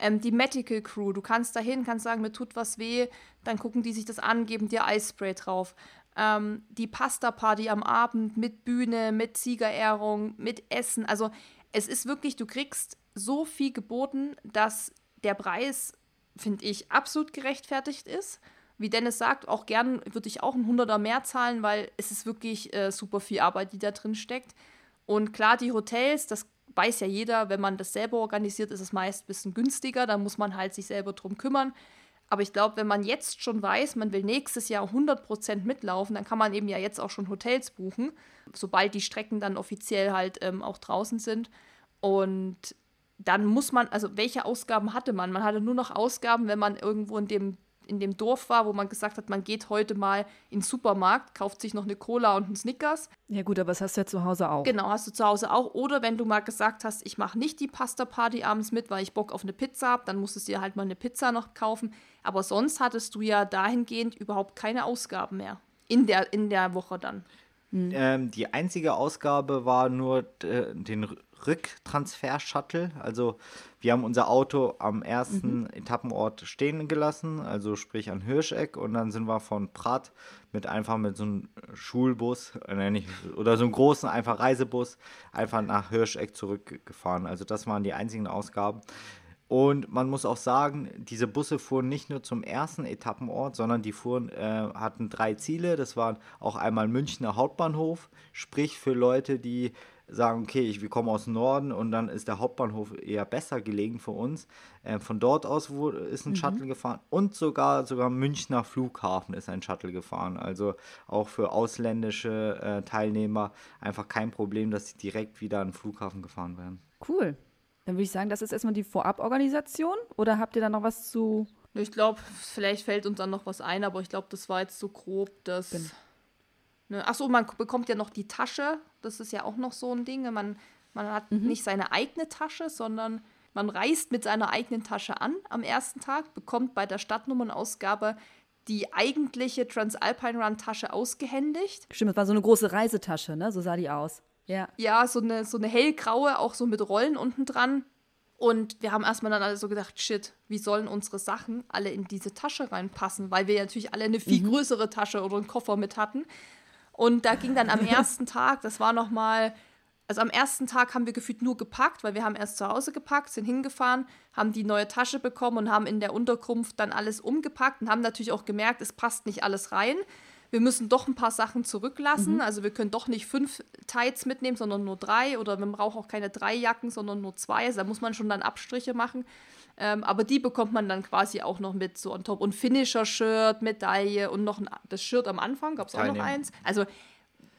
Ähm, die Medical Crew, du kannst dahin, kannst sagen, mir tut was weh, dann gucken die sich das an, geben dir Eispray drauf. Ähm, die Pasta-Party am Abend mit Bühne, mit Siegerehrung, mit Essen. Also es ist wirklich, du kriegst so viel geboten, dass der Preis finde ich, absolut gerechtfertigt ist. Wie Dennis sagt, auch gern würde ich auch ein Hunderter mehr zahlen, weil es ist wirklich äh, super viel Arbeit, die da drin steckt. Und klar, die Hotels, das weiß ja jeder, wenn man das selber organisiert, ist es meist ein bisschen günstiger, da muss man halt sich selber drum kümmern. Aber ich glaube, wenn man jetzt schon weiß, man will nächstes Jahr 100% mitlaufen, dann kann man eben ja jetzt auch schon Hotels buchen, sobald die Strecken dann offiziell halt ähm, auch draußen sind. Und dann muss man, also welche Ausgaben hatte man? Man hatte nur noch Ausgaben, wenn man irgendwo in dem in dem Dorf war, wo man gesagt hat, man geht heute mal in den Supermarkt, kauft sich noch eine Cola und einen Snickers. Ja gut, aber das hast du ja zu Hause auch. Genau, hast du zu Hause auch. Oder wenn du mal gesagt hast, ich mache nicht die Pasta-Party abends mit, weil ich Bock auf eine Pizza habe, dann musstest du dir halt mal eine Pizza noch kaufen. Aber sonst hattest du ja dahingehend überhaupt keine Ausgaben mehr. In der, in der Woche dann. Mhm. Ähm, die einzige Ausgabe war nur äh, den Rücktransfer-Shuttle. Also wir haben unser Auto am ersten mhm. Etappenort stehen gelassen, also sprich an Hirscheck. Und dann sind wir von Prat mit einfach mit so einem Schulbus äh, nicht, oder so einem großen einfach Reisebus einfach nach Hirscheck zurückgefahren. Also das waren die einzigen Ausgaben. Und man muss auch sagen, diese Busse fuhren nicht nur zum ersten Etappenort, sondern die fuhren, äh, hatten drei Ziele. Das waren auch einmal Münchner Hauptbahnhof, sprich für Leute, die sagen, okay, ich, wir kommen aus dem Norden und dann ist der Hauptbahnhof eher besser gelegen für uns. Äh, von dort aus wurde, ist ein mhm. Shuttle gefahren und sogar, sogar Münchner Flughafen ist ein Shuttle gefahren. Also auch für ausländische äh, Teilnehmer einfach kein Problem, dass sie direkt wieder an den Flughafen gefahren werden. Cool. Dann würde ich sagen, das ist erstmal die Voraborganisation oder habt ihr da noch was zu. Ich glaube, vielleicht fällt uns dann noch was ein, aber ich glaube, das war jetzt so grob, dass. Bin Ne? Achso, man bekommt ja noch die Tasche. Das ist ja auch noch so ein Ding. Man, man hat mhm. nicht seine eigene Tasche, sondern man reist mit seiner eigenen Tasche an am ersten Tag, bekommt bei der Stadtnummernausgabe die eigentliche Transalpine Run Tasche ausgehändigt. Stimmt, das war so eine große Reisetasche, ne? So sah die aus. Ja. Ja, so eine, so eine hellgraue, auch so mit Rollen unten dran. Und wir haben erstmal dann alle so gedacht, shit, wie sollen unsere Sachen alle in diese Tasche reinpassen? Weil wir ja natürlich alle eine viel mhm. größere Tasche oder einen Koffer mit hatten. Und da ging dann am ersten Tag, das war nochmal, also am ersten Tag haben wir gefühlt nur gepackt, weil wir haben erst zu Hause gepackt, sind hingefahren, haben die neue Tasche bekommen und haben in der Unterkunft dann alles umgepackt und haben natürlich auch gemerkt, es passt nicht alles rein. Wir müssen doch ein paar Sachen zurücklassen. Mhm. Also wir können doch nicht fünf Tights mitnehmen, sondern nur drei. Oder wir brauchen auch keine drei Jacken, sondern nur zwei. Also da muss man schon dann Abstriche machen. Ähm, aber die bekommt man dann quasi auch noch mit so on top. Und Finisher-Shirt, Medaille und noch ein, das Shirt am Anfang, gab es auch noch eins. Also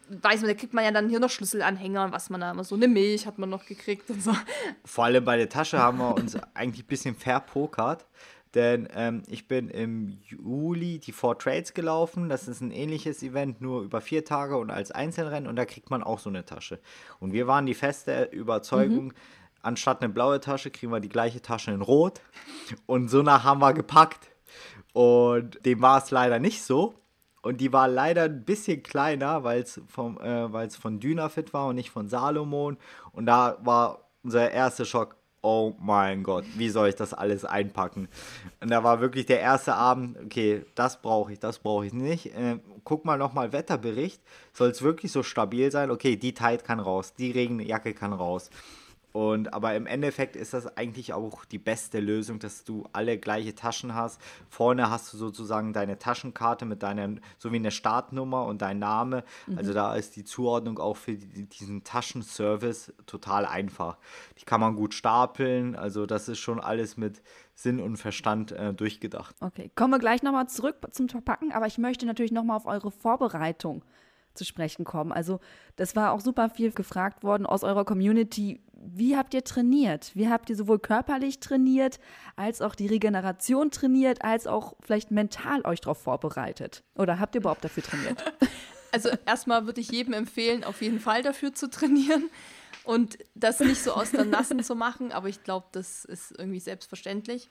weiß man, da kriegt man ja dann hier noch Schlüsselanhänger, was man da immer so eine Milch hat man noch gekriegt und so. Vor allem bei der Tasche haben wir uns eigentlich ein bisschen verpokert. Denn ähm, ich bin im Juli die Four Trades gelaufen. Das ist ein ähnliches Event, nur über vier Tage und als Einzelrennen. Und da kriegt man auch so eine Tasche. Und wir waren die feste Überzeugung, mhm anstatt eine blaue Tasche kriegen wir die gleiche Tasche in Rot. Und so nach haben wir gepackt. Und dem war es leider nicht so. Und die war leider ein bisschen kleiner, weil es äh, von Dynafit war und nicht von Salomon. Und da war unser erster Schock, oh mein Gott, wie soll ich das alles einpacken? Und da war wirklich der erste Abend, okay, das brauche ich, das brauche ich nicht. Äh, guck mal nochmal Wetterbericht, soll es wirklich so stabil sein? Okay, die Tide kann raus, die Regenjacke kann raus. Und aber im Endeffekt ist das eigentlich auch die beste Lösung, dass du alle gleiche Taschen hast. Vorne hast du sozusagen deine Taschenkarte mit deiner, so wie eine Startnummer und dein Name. Mhm. Also da ist die Zuordnung auch für die, diesen Taschenservice total einfach. Die kann man gut stapeln. Also das ist schon alles mit Sinn und Verstand äh, durchgedacht. Okay, kommen wir gleich nochmal zurück zum Verpacken, aber ich möchte natürlich nochmal auf eure Vorbereitung zu sprechen kommen. Also das war auch super viel gefragt worden aus eurer Community wie habt ihr trainiert? Wie habt ihr sowohl körperlich trainiert, als auch die Regeneration trainiert, als auch vielleicht mental euch darauf vorbereitet? Oder habt ihr überhaupt dafür trainiert? Also erstmal würde ich jedem empfehlen, auf jeden Fall dafür zu trainieren und das nicht so aus der Nassen zu machen, aber ich glaube, das ist irgendwie selbstverständlich.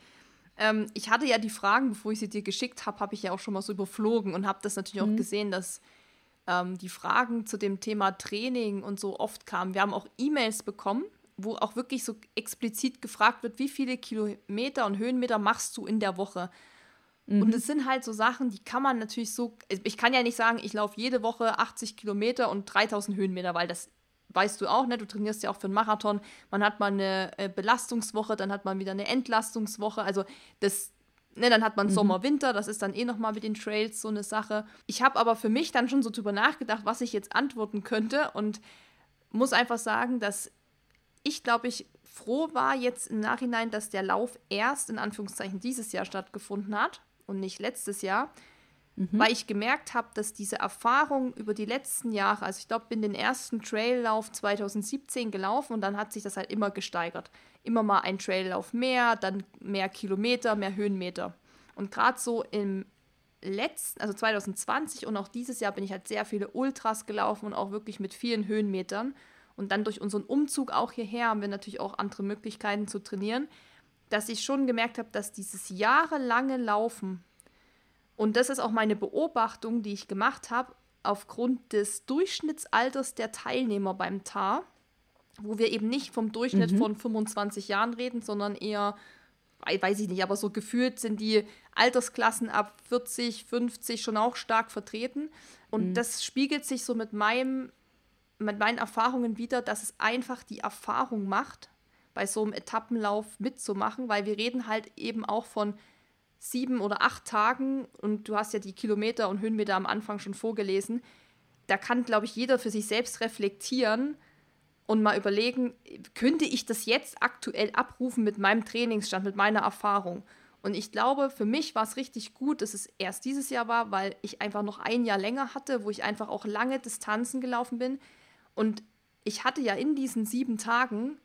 Ähm, ich hatte ja die Fragen, bevor ich sie dir geschickt habe, habe ich ja auch schon mal so überflogen und habe das natürlich mhm. auch gesehen, dass ähm, die Fragen zu dem Thema Training und so oft kamen. Wir haben auch E-Mails bekommen wo auch wirklich so explizit gefragt wird, wie viele Kilometer und Höhenmeter machst du in der Woche? Mhm. Und es sind halt so Sachen, die kann man natürlich so, ich kann ja nicht sagen, ich laufe jede Woche 80 Kilometer und 3000 Höhenmeter, weil das weißt du auch, ne? Du trainierst ja auch für einen Marathon. Man hat mal eine äh, Belastungswoche, dann hat man wieder eine Entlastungswoche. Also das, ne, dann hat man mhm. Sommer, Winter, das ist dann eh nochmal mit den Trails so eine Sache. Ich habe aber für mich dann schon so drüber nachgedacht, was ich jetzt antworten könnte und muss einfach sagen, dass ich glaube, ich froh war jetzt im Nachhinein, dass der Lauf erst in Anführungszeichen dieses Jahr stattgefunden hat und nicht letztes Jahr, mhm. weil ich gemerkt habe, dass diese Erfahrung über die letzten Jahre, also ich glaube, bin den ersten Traillauf 2017 gelaufen und dann hat sich das halt immer gesteigert. Immer mal ein Traillauf mehr, dann mehr Kilometer, mehr Höhenmeter. Und gerade so im letzten, also 2020 und auch dieses Jahr bin ich halt sehr viele Ultras gelaufen und auch wirklich mit vielen Höhenmetern. Und dann durch unseren Umzug auch hierher haben wir natürlich auch andere Möglichkeiten zu trainieren, dass ich schon gemerkt habe, dass dieses jahrelange Laufen, und das ist auch meine Beobachtung, die ich gemacht habe, aufgrund des Durchschnittsalters der Teilnehmer beim TAR, wo wir eben nicht vom Durchschnitt mhm. von 25 Jahren reden, sondern eher weiß ich nicht, aber so gefühlt sind die Altersklassen ab 40, 50 schon auch stark vertreten. Und mhm. das spiegelt sich so mit, meinem, mit meinen Erfahrungen wieder, dass es einfach die Erfahrung macht, bei so einem Etappenlauf mitzumachen, weil wir reden halt eben auch von sieben oder acht Tagen und du hast ja die Kilometer und Höhenmeter am Anfang schon vorgelesen. Da kann, glaube ich, jeder für sich selbst reflektieren, und mal überlegen, könnte ich das jetzt aktuell abrufen mit meinem Trainingsstand, mit meiner Erfahrung? Und ich glaube, für mich war es richtig gut, dass es erst dieses Jahr war, weil ich einfach noch ein Jahr länger hatte, wo ich einfach auch lange Distanzen gelaufen bin. Und ich hatte ja in diesen sieben Tagen,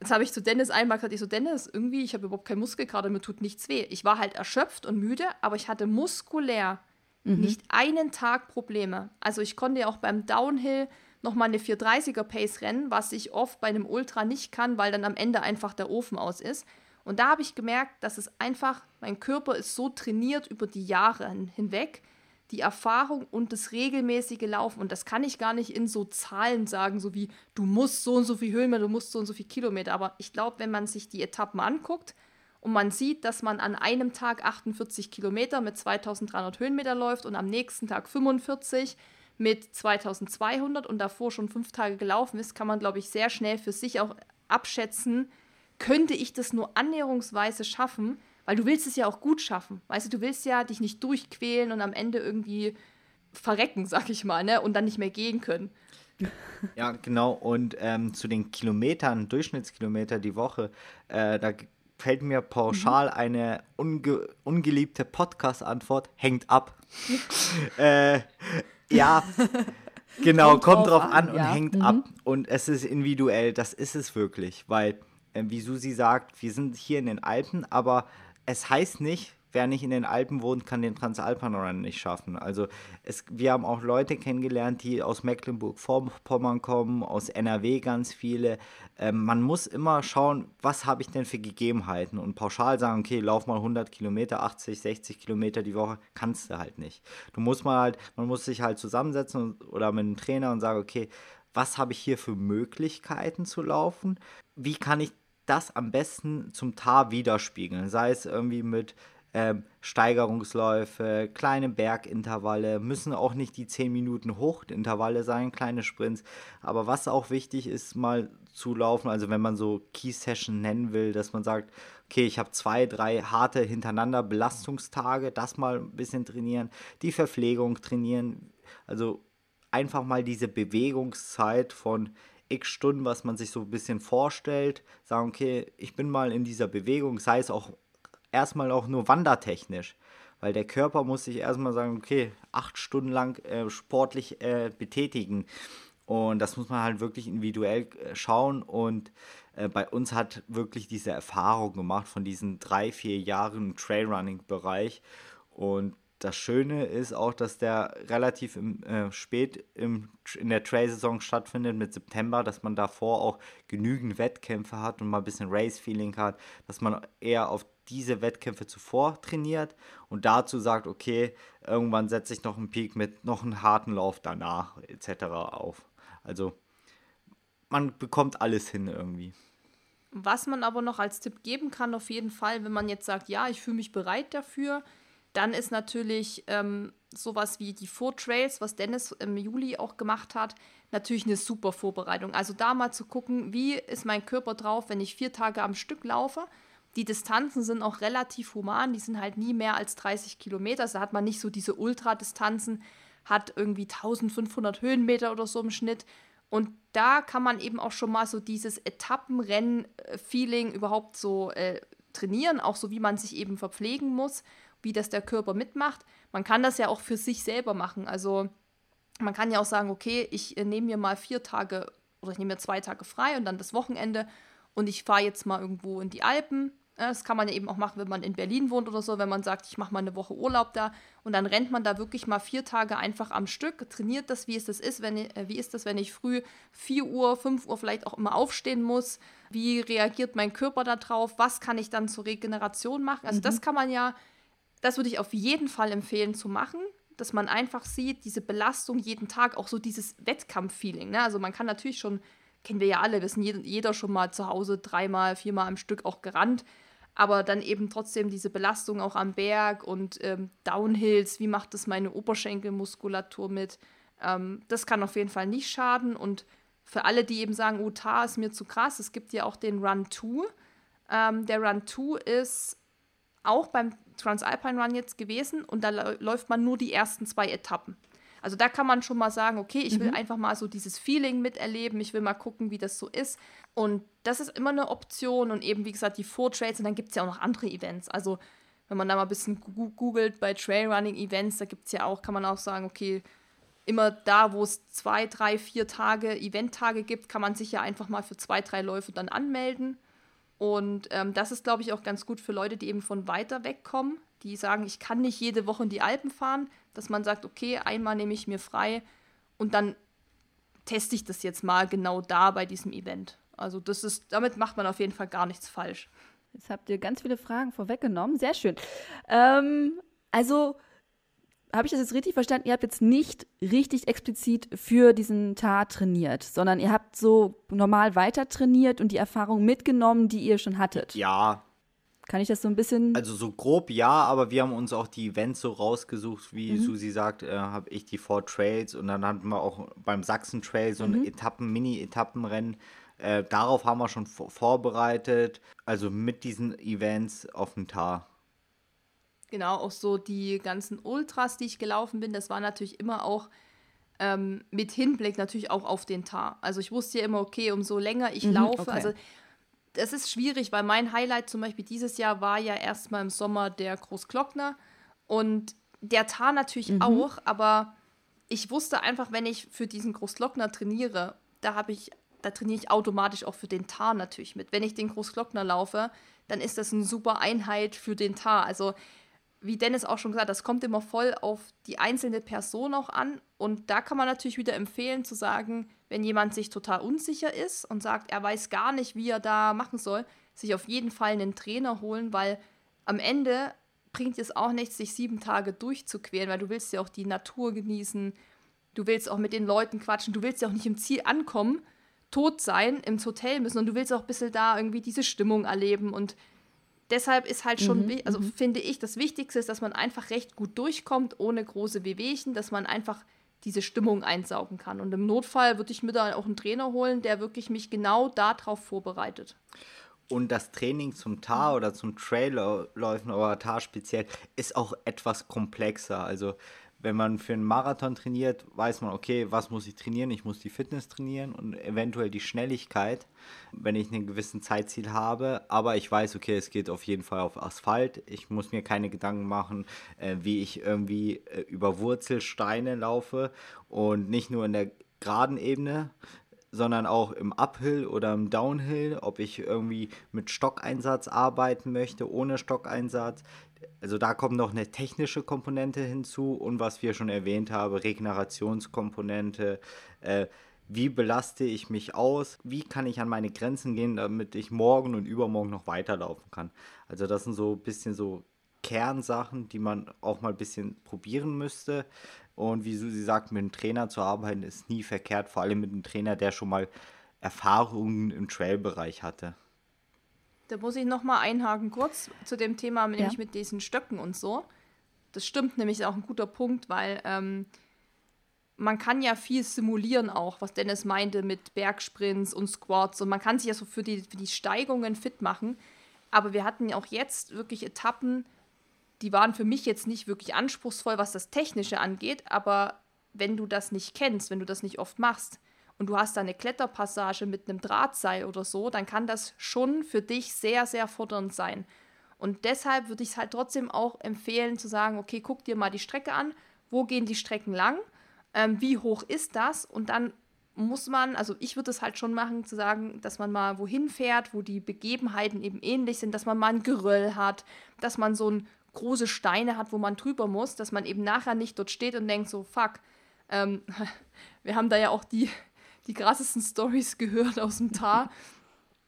das habe ich zu Dennis einmal gesagt, ich so, Dennis, irgendwie, ich habe überhaupt keinen Muskelkater, mir tut nichts weh. Ich war halt erschöpft und müde, aber ich hatte muskulär mhm. nicht einen Tag Probleme. Also ich konnte ja auch beim Downhill nochmal eine 430er Pace rennen, was ich oft bei einem Ultra nicht kann, weil dann am Ende einfach der Ofen aus ist. Und da habe ich gemerkt, dass es einfach, mein Körper ist so trainiert über die Jahre hinweg, die Erfahrung und das regelmäßige Laufen. Und das kann ich gar nicht in so Zahlen sagen, so wie du musst so und so viel Höhenmeter, du musst so und so viel Kilometer. Aber ich glaube, wenn man sich die Etappen anguckt und man sieht, dass man an einem Tag 48 Kilometer mit 2300 Höhenmeter läuft und am nächsten Tag 45, mit 2200 und davor schon fünf Tage gelaufen ist, kann man, glaube ich, sehr schnell für sich auch abschätzen, könnte ich das nur annäherungsweise schaffen, weil du willst es ja auch gut schaffen. Weißt du, du willst ja dich nicht durchquälen und am Ende irgendwie verrecken, sag ich mal, ne? Und dann nicht mehr gehen können. Ja, genau. Und ähm, zu den Kilometern, Durchschnittskilometer die Woche, äh, da fällt mir pauschal mhm. eine unge ungeliebte Podcast-Antwort, hängt ab. äh, ja, genau, kommt, kommt drauf, an, an und ja. hängt mhm. ab. Und es ist individuell, das ist es wirklich. Weil, äh, wie Susi sagt, wir sind hier in den Alpen, aber es heißt nicht, wer nicht in den Alpen wohnt, kann den Transalpan Run nicht schaffen. Also es, wir haben auch Leute kennengelernt, die aus Mecklenburg-Vorpommern kommen, aus NRW ganz viele. Ähm, man muss immer schauen, was habe ich denn für Gegebenheiten und pauschal sagen, okay, lauf mal 100 Kilometer, 80, 60 Kilometer die Woche, kannst du halt nicht. Du musst mal halt, man muss sich halt zusammensetzen und, oder mit einem Trainer und sagen, okay, was habe ich hier für Möglichkeiten zu laufen? Wie kann ich das am besten zum Tar widerspiegeln? Sei es irgendwie mit ähm, Steigerungsläufe, kleine Bergintervalle, müssen auch nicht die 10 Minuten Hochintervalle sein, kleine Sprints. Aber was auch wichtig ist, mal zu laufen, also wenn man so Key Session nennen will, dass man sagt, okay, ich habe zwei, drei harte hintereinander Belastungstage, das mal ein bisschen trainieren, die Verpflegung trainieren, also einfach mal diese Bewegungszeit von x Stunden, was man sich so ein bisschen vorstellt, sagen, okay, ich bin mal in dieser Bewegung, sei es auch erstmal auch nur wandertechnisch. Weil der Körper muss sich erstmal sagen, okay, acht Stunden lang äh, sportlich äh, betätigen. Und das muss man halt wirklich individuell äh, schauen. Und äh, bei uns hat wirklich diese Erfahrung gemacht von diesen drei, vier Jahren Trailrunning-Bereich. Und das Schöne ist auch, dass der relativ im, äh, spät im, in der Trail-Saison stattfindet, mit September, dass man davor auch genügend Wettkämpfe hat und mal ein bisschen Race-Feeling hat, dass man eher auf diese Wettkämpfe zuvor trainiert und dazu sagt, okay, irgendwann setze ich noch einen Peak mit noch einen harten Lauf danach etc. auf. Also man bekommt alles hin irgendwie. Was man aber noch als Tipp geben kann, auf jeden Fall, wenn man jetzt sagt, ja, ich fühle mich bereit dafür, dann ist natürlich ähm, sowas wie die Four Trails, was Dennis im Juli auch gemacht hat, natürlich eine super Vorbereitung. Also da mal zu gucken, wie ist mein Körper drauf, wenn ich vier Tage am Stück laufe die Distanzen sind auch relativ human, die sind halt nie mehr als 30 Kilometer. Also da hat man nicht so diese Ultradistanzen, hat irgendwie 1500 Höhenmeter oder so im Schnitt. Und da kann man eben auch schon mal so dieses Etappenrennen-Feeling überhaupt so äh, trainieren, auch so wie man sich eben verpflegen muss. Wie das der Körper mitmacht. Man kann das ja auch für sich selber machen. Also man kann ja auch sagen, okay, ich äh, nehme mir mal vier Tage oder ich nehme mir zwei Tage frei und dann das Wochenende und ich fahre jetzt mal irgendwo in die Alpen. Das kann man ja eben auch machen, wenn man in Berlin wohnt oder so, wenn man sagt, ich mache mal eine Woche Urlaub da und dann rennt man da wirklich mal vier Tage einfach am Stück, trainiert das, wie es das ist, wenn äh, wie ist das, wenn ich früh 4 Uhr, 5 Uhr vielleicht auch immer aufstehen muss, wie reagiert mein Körper darauf, was kann ich dann zur Regeneration machen. Also mhm. das kann man ja, das würde ich auf jeden Fall empfehlen zu machen, dass man einfach sieht, diese Belastung jeden Tag, auch so dieses Wettkampffeeling. Ne? Also man kann natürlich schon, kennen wir ja alle, wir sind jeder schon mal zu Hause dreimal, viermal am Stück auch gerannt, aber dann eben trotzdem diese Belastung auch am Berg und ähm, Downhills, wie macht das meine Oberschenkelmuskulatur mit? Ähm, das kann auf jeden Fall nicht schaden und für alle, die eben sagen, oh, Tar ist mir zu krass, es gibt ja auch den Run 2. Ähm, der Run 2 ist auch beim Transalpine Run jetzt gewesen und da läuft man nur die ersten zwei Etappen. Also da kann man schon mal sagen, okay, ich will mhm. einfach mal so dieses Feeling miterleben, ich will mal gucken, wie das so ist. Und das ist immer eine Option und eben, wie gesagt, die Four-Trails und dann gibt es ja auch noch andere Events. Also wenn man da mal ein bisschen googelt bei Trailrunning-Events, da gibt es ja auch, kann man auch sagen, okay, immer da, wo es zwei, drei, vier Tage, Event-Tage gibt, kann man sich ja einfach mal für zwei, drei Läufe dann anmelden. Und ähm, das ist, glaube ich, auch ganz gut für Leute, die eben von weiter weg kommen, die sagen, ich kann nicht jede Woche in die Alpen fahren, dass man sagt, okay, einmal nehme ich mir frei und dann teste ich das jetzt mal genau da bei diesem Event. Also das ist, damit macht man auf jeden Fall gar nichts falsch. Jetzt habt ihr ganz viele Fragen vorweggenommen. Sehr schön. Ähm, also habe ich das jetzt richtig verstanden? Ihr habt jetzt nicht richtig explizit für diesen Tar trainiert, sondern ihr habt so normal weiter trainiert und die Erfahrung mitgenommen, die ihr schon hattet. Ja. Kann ich das so ein bisschen. Also so grob ja, aber wir haben uns auch die Events so rausgesucht, wie mhm. Susi sagt, äh, habe ich die Four Trails und dann hatten wir auch beim Sachsen Trail so ein mhm. Etappen, Mini-Etappenrennen. Äh, darauf haben wir schon vorbereitet, also mit diesen Events auf dem Tar. Genau, auch so die ganzen Ultras, die ich gelaufen bin, das war natürlich immer auch ähm, mit Hinblick natürlich auch auf den Tar. Also ich wusste ja immer, okay, umso länger ich mhm, laufe, okay. also das ist schwierig, weil mein Highlight zum Beispiel dieses Jahr war ja erstmal im Sommer der Großglockner und der Tar natürlich mhm. auch, aber ich wusste einfach, wenn ich für diesen Großglockner trainiere, da habe ich, da trainiere ich automatisch auch für den Tar natürlich mit. Wenn ich den Großglockner laufe, dann ist das eine super Einheit für den Tar. Also wie Dennis auch schon gesagt das kommt immer voll auf die einzelne Person auch an. Und da kann man natürlich wieder empfehlen zu sagen, wenn jemand sich total unsicher ist und sagt, er weiß gar nicht, wie er da machen soll, sich auf jeden Fall einen Trainer holen, weil am Ende bringt es auch nichts, sich sieben Tage durchzuqueren, weil du willst ja auch die Natur genießen, du willst auch mit den Leuten quatschen, du willst ja auch nicht im Ziel ankommen, tot sein, ins Hotel müssen. Und du willst auch ein bisschen da irgendwie diese Stimmung erleben. Und deshalb ist halt schon, mhm, also mhm. finde ich, das Wichtigste ist, dass man einfach recht gut durchkommt, ohne große Wehwehchen, dass man einfach diese Stimmung einsaugen kann. Und im Notfall würde ich mir da auch einen Trainer holen, der wirklich mich genau darauf vorbereitet. Und das Training zum Tar oder zum Trailläufen oder Tar speziell ist auch etwas komplexer. Also wenn man für einen Marathon trainiert, weiß man, okay, was muss ich trainieren? Ich muss die Fitness trainieren und eventuell die Schnelligkeit, wenn ich einen gewissen Zeitziel habe. Aber ich weiß, okay, es geht auf jeden Fall auf Asphalt. Ich muss mir keine Gedanken machen, äh, wie ich irgendwie äh, über Wurzelsteine laufe und nicht nur in der geraden Ebene, sondern auch im Uphill oder im Downhill, ob ich irgendwie mit Stockeinsatz arbeiten möchte, ohne Stockeinsatz. Also da kommt noch eine technische Komponente hinzu und was wir schon erwähnt haben, Regenerationskomponente. Äh, wie belaste ich mich aus? Wie kann ich an meine Grenzen gehen, damit ich morgen und übermorgen noch weiterlaufen kann? Also das sind so ein bisschen so Kernsachen, die man auch mal ein bisschen probieren müsste. Und wie Susi sagt, mit einem Trainer zu arbeiten ist nie verkehrt, vor allem mit einem Trainer, der schon mal Erfahrungen im Trail-Bereich hatte. Da muss ich noch mal einhaken kurz zu dem Thema, nämlich ja. mit diesen Stöcken und so. Das stimmt nämlich auch ein guter Punkt, weil ähm, man kann ja viel simulieren auch, was Dennis meinte mit Bergsprints und Squats und man kann sich ja so für die, für die Steigungen fit machen. Aber wir hatten ja auch jetzt wirklich Etappen, die waren für mich jetzt nicht wirklich anspruchsvoll, was das Technische angeht, aber wenn du das nicht kennst, wenn du das nicht oft machst, und du hast da eine Kletterpassage mit einem Drahtseil oder so, dann kann das schon für dich sehr, sehr fordernd sein. Und deshalb würde ich es halt trotzdem auch empfehlen zu sagen, okay, guck dir mal die Strecke an, wo gehen die Strecken lang, ähm, wie hoch ist das und dann muss man, also ich würde es halt schon machen, zu sagen, dass man mal wohin fährt, wo die Begebenheiten eben ähnlich sind, dass man mal ein Geröll hat, dass man so ein große Steine hat, wo man drüber muss, dass man eben nachher nicht dort steht und denkt so, fuck, ähm, wir haben da ja auch die, die krassesten Stories gehört aus dem Tar.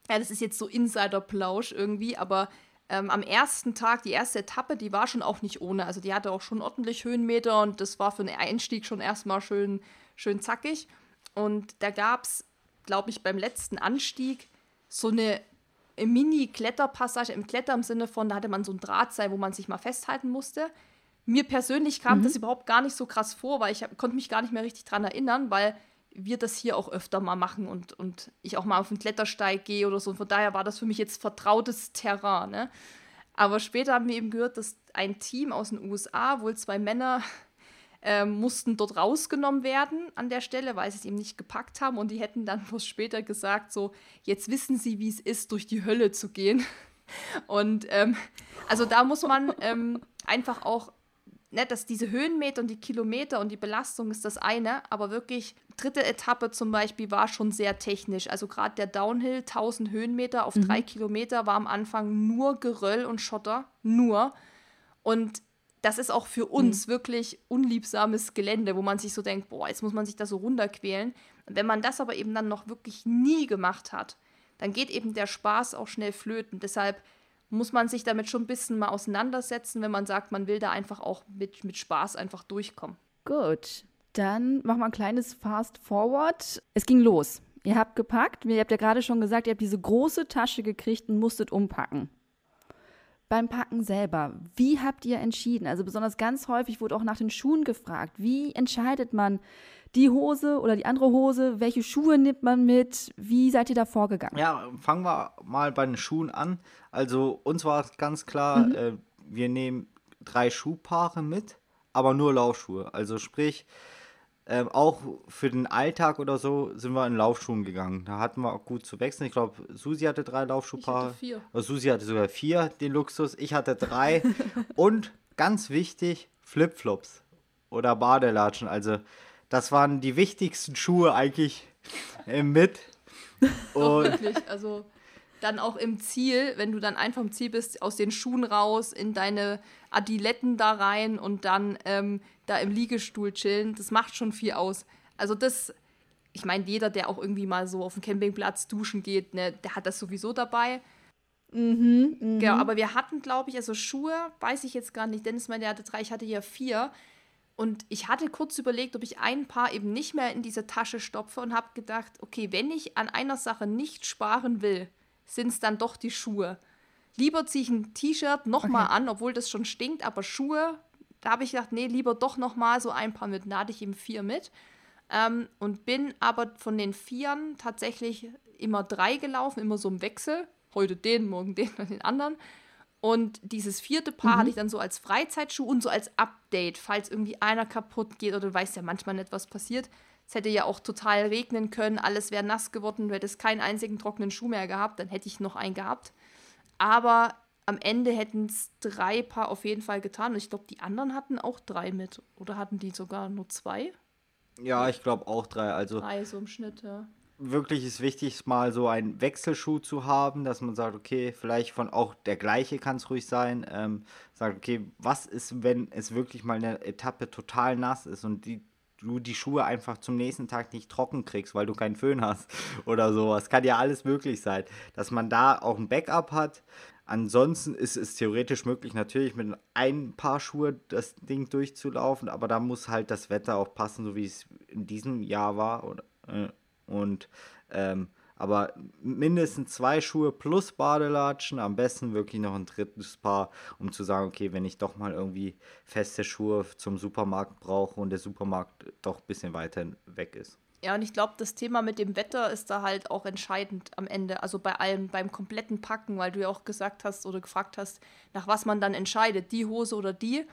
ja, das ist jetzt so Insider-Plausch irgendwie, aber ähm, am ersten Tag, die erste Etappe, die war schon auch nicht ohne. Also die hatte auch schon ordentlich Höhenmeter und das war für einen Einstieg schon erstmal schön, schön zackig. Und da gab es, glaube ich, beim letzten Anstieg so eine Mini-Kletterpassage im Kletter im Sinne von, da hatte man so ein Drahtseil, wo man sich mal festhalten musste. Mir persönlich kam mhm. das überhaupt gar nicht so krass vor, weil ich hab, konnte mich gar nicht mehr richtig dran erinnern, weil wir das hier auch öfter mal machen und, und ich auch mal auf den Klettersteig gehe oder so. Von daher war das für mich jetzt vertrautes Terrain. Ne? Aber später haben wir eben gehört, dass ein Team aus den USA, wohl zwei Männer, ähm, mussten dort rausgenommen werden an der Stelle, weil sie es eben nicht gepackt haben. Und die hätten dann bloß später gesagt, so, jetzt wissen sie, wie es ist, durch die Hölle zu gehen. Und ähm, also da muss man ähm, einfach auch, ne, dass diese Höhenmeter und die Kilometer und die Belastung ist das eine, aber wirklich dritte Etappe zum Beispiel war schon sehr technisch. Also gerade der Downhill, 1000 Höhenmeter auf mhm. drei Kilometer, war am Anfang nur Geröll und Schotter, nur. Und das ist auch für uns mhm. wirklich unliebsames Gelände, wo man sich so denkt, boah, jetzt muss man sich da so runterquälen. Und wenn man das aber eben dann noch wirklich nie gemacht hat, dann geht eben der Spaß auch schnell flöten. Deshalb muss man sich damit schon ein bisschen mal auseinandersetzen, wenn man sagt, man will da einfach auch mit, mit Spaß einfach durchkommen. Gut, dann machen wir ein kleines Fast Forward. Es ging los. Ihr habt gepackt. Ihr habt ja gerade schon gesagt, ihr habt diese große Tasche gekriegt und musstet umpacken beim Packen selber, wie habt ihr entschieden? Also besonders ganz häufig wurde auch nach den Schuhen gefragt. Wie entscheidet man die Hose oder die andere Hose? Welche Schuhe nimmt man mit? Wie seid ihr da vorgegangen? Ja, fangen wir mal bei den Schuhen an. Also uns war ganz klar, mhm. äh, wir nehmen drei Schuhpaare mit, aber nur Laufschuhe. Also sprich, ähm, auch für den Alltag oder so sind wir in Laufschuhen gegangen. Da hatten wir auch gut zu wechseln. Ich glaube, Susi hatte drei Laufschuhpaare. Ich hatte vier. Also Susi hatte sogar vier, den Luxus. Ich hatte drei. Und ganz wichtig, Flipflops oder Badelatschen. Also das waren die wichtigsten Schuhe eigentlich äh, mit. Und wirklich, also dann auch im Ziel, wenn du dann einfach im Ziel bist, aus den Schuhen raus, in deine Adiletten da rein und dann ähm, da im Liegestuhl chillen, das macht schon viel aus. Also das, ich meine, jeder, der auch irgendwie mal so auf dem Campingplatz duschen geht, ne, der hat das sowieso dabei. Mhm, mh. Genau, aber wir hatten, glaube ich, also Schuhe, weiß ich jetzt gar nicht. Dennis meinte, er hatte drei, ich hatte ja vier. Und ich hatte kurz überlegt, ob ich ein Paar eben nicht mehr in diese Tasche stopfe und habe gedacht, okay, wenn ich an einer Sache nicht sparen will, sind es dann doch die Schuhe. Lieber ziehe ich ein T-Shirt nochmal okay. an, obwohl das schon stinkt, aber Schuhe, da habe ich gedacht, nee, lieber doch nochmal so ein paar mit. Da hatte ich eben vier mit. Ähm, und bin aber von den Vieren tatsächlich immer drei gelaufen, immer so im Wechsel. Heute den, morgen den und den anderen. Und dieses vierte Paar mhm. hatte ich dann so als Freizeitschuh und so als Update, falls irgendwie einer kaputt geht oder du weißt ja manchmal nicht, was passiert. Es hätte ja auch total regnen können, alles wäre nass geworden, du hättest keinen einzigen trockenen Schuh mehr gehabt, dann hätte ich noch einen gehabt. Aber am Ende hätten es drei Paar auf jeden Fall getan. Und ich glaube, die anderen hatten auch drei mit. Oder hatten die sogar nur zwei? Ja, ich glaube auch drei. Also drei so im Schnitt, ja. Wirklich ist wichtig, mal so einen Wechselschuh zu haben, dass man sagt, okay, vielleicht von auch der gleiche kann es ruhig sein. Ähm, sagt, okay, was ist, wenn es wirklich mal eine Etappe total nass ist und die du die Schuhe einfach zum nächsten Tag nicht trocken kriegst, weil du keinen Föhn hast oder sowas. Kann ja alles möglich sein. Dass man da auch ein Backup hat. Ansonsten ist es theoretisch möglich, natürlich mit ein paar Schuhe das Ding durchzulaufen, aber da muss halt das Wetter auch passen, so wie es in diesem Jahr war. Oder, äh, und ähm, aber mindestens zwei Schuhe plus Badelatschen, am besten wirklich noch ein drittes Paar, um zu sagen, okay, wenn ich doch mal irgendwie feste Schuhe zum Supermarkt brauche und der Supermarkt doch ein bisschen weiter weg ist. Ja, und ich glaube, das Thema mit dem Wetter ist da halt auch entscheidend am Ende, also bei allem, beim kompletten Packen, weil du ja auch gesagt hast oder gefragt hast, nach was man dann entscheidet, die Hose oder die.